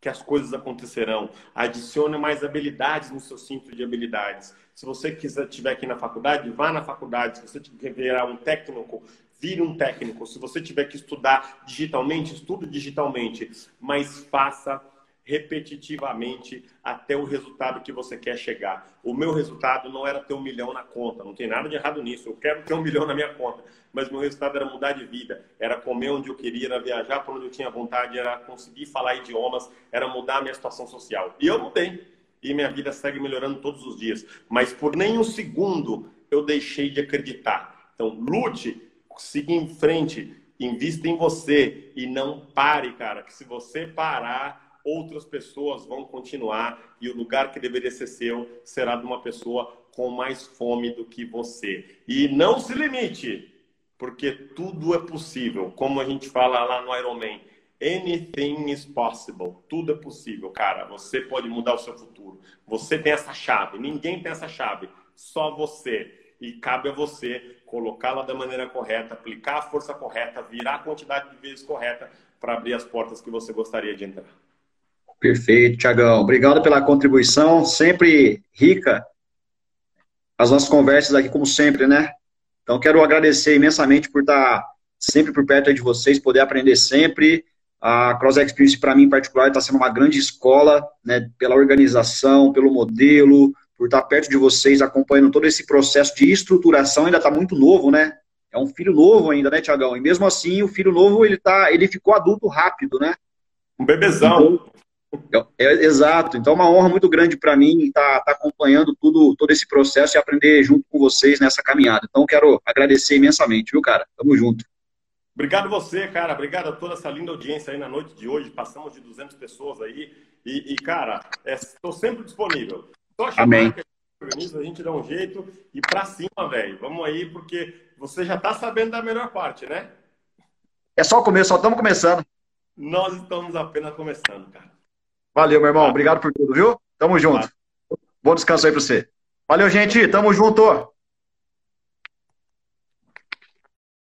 que as coisas acontecerão. Adicione mais habilidades no seu cinto de habilidades. Se você quiser estiver aqui na faculdade, vá na faculdade. Se você quiser virar um técnico, vire um técnico. Se você tiver que estudar digitalmente, estude digitalmente, mas faça repetitivamente até o resultado que você quer chegar. O meu resultado não era ter um milhão na conta, não tem nada de errado nisso. Eu quero ter um [LAUGHS] milhão na minha conta, mas meu resultado era mudar de vida, era comer onde eu queria, era viajar por onde eu tinha vontade, era conseguir falar idiomas, era mudar a minha situação social. E eu mudei. E minha vida segue melhorando todos os dias. Mas por nem um segundo eu deixei de acreditar. Então, lute, siga em frente, invista em você e não pare, cara. Que se você parar, outras pessoas vão continuar e o lugar que deveria ser seu será de uma pessoa com mais fome do que você. E não se limite, porque tudo é possível. Como a gente fala lá no Ironman, anything is possible. Tudo é possível, cara. Você pode mudar o seu futuro. Você tem essa chave. Ninguém tem essa chave. Só você. E cabe a você colocá-la da maneira correta, aplicar a força correta, virar a quantidade de vezes correta para abrir as portas que você gostaria de entrar. Perfeito, Tiagão. Obrigado pela contribuição, sempre rica. As nossas conversas aqui, como sempre, né? Então, quero agradecer imensamente por estar sempre por perto de vocês, poder aprender sempre. A Cross Experience, para mim, em particular, está sendo uma grande escola, né? Pela organização, pelo modelo, por estar perto de vocês, acompanhando todo esse processo de estruturação. Ainda está muito novo, né? É um filho novo ainda, né, Tiagão? E mesmo assim, o filho novo, ele, tá, ele ficou adulto rápido, né? Um bebezão. Então, é, é, exato. Então, é uma honra muito grande para mim estar tá, tá acompanhando tudo, todo esse processo e aprender junto com vocês nessa caminhada. Então, quero agradecer imensamente, viu, cara? Tamo junto. Obrigado você, cara. Obrigado a toda essa linda audiência aí na noite de hoje. Passamos de 200 pessoas aí. E, e cara, estou é, sempre disponível. Só chamar Amém. que a gente dá um jeito e para cima, velho. Vamos aí, porque você já está sabendo da melhor parte, né? É só o começo, só estamos começando. Nós estamos apenas começando, cara. Valeu, meu irmão. Obrigado por tudo, viu? Tamo junto. Bom descanso aí pra você. Valeu, gente. Tamo junto.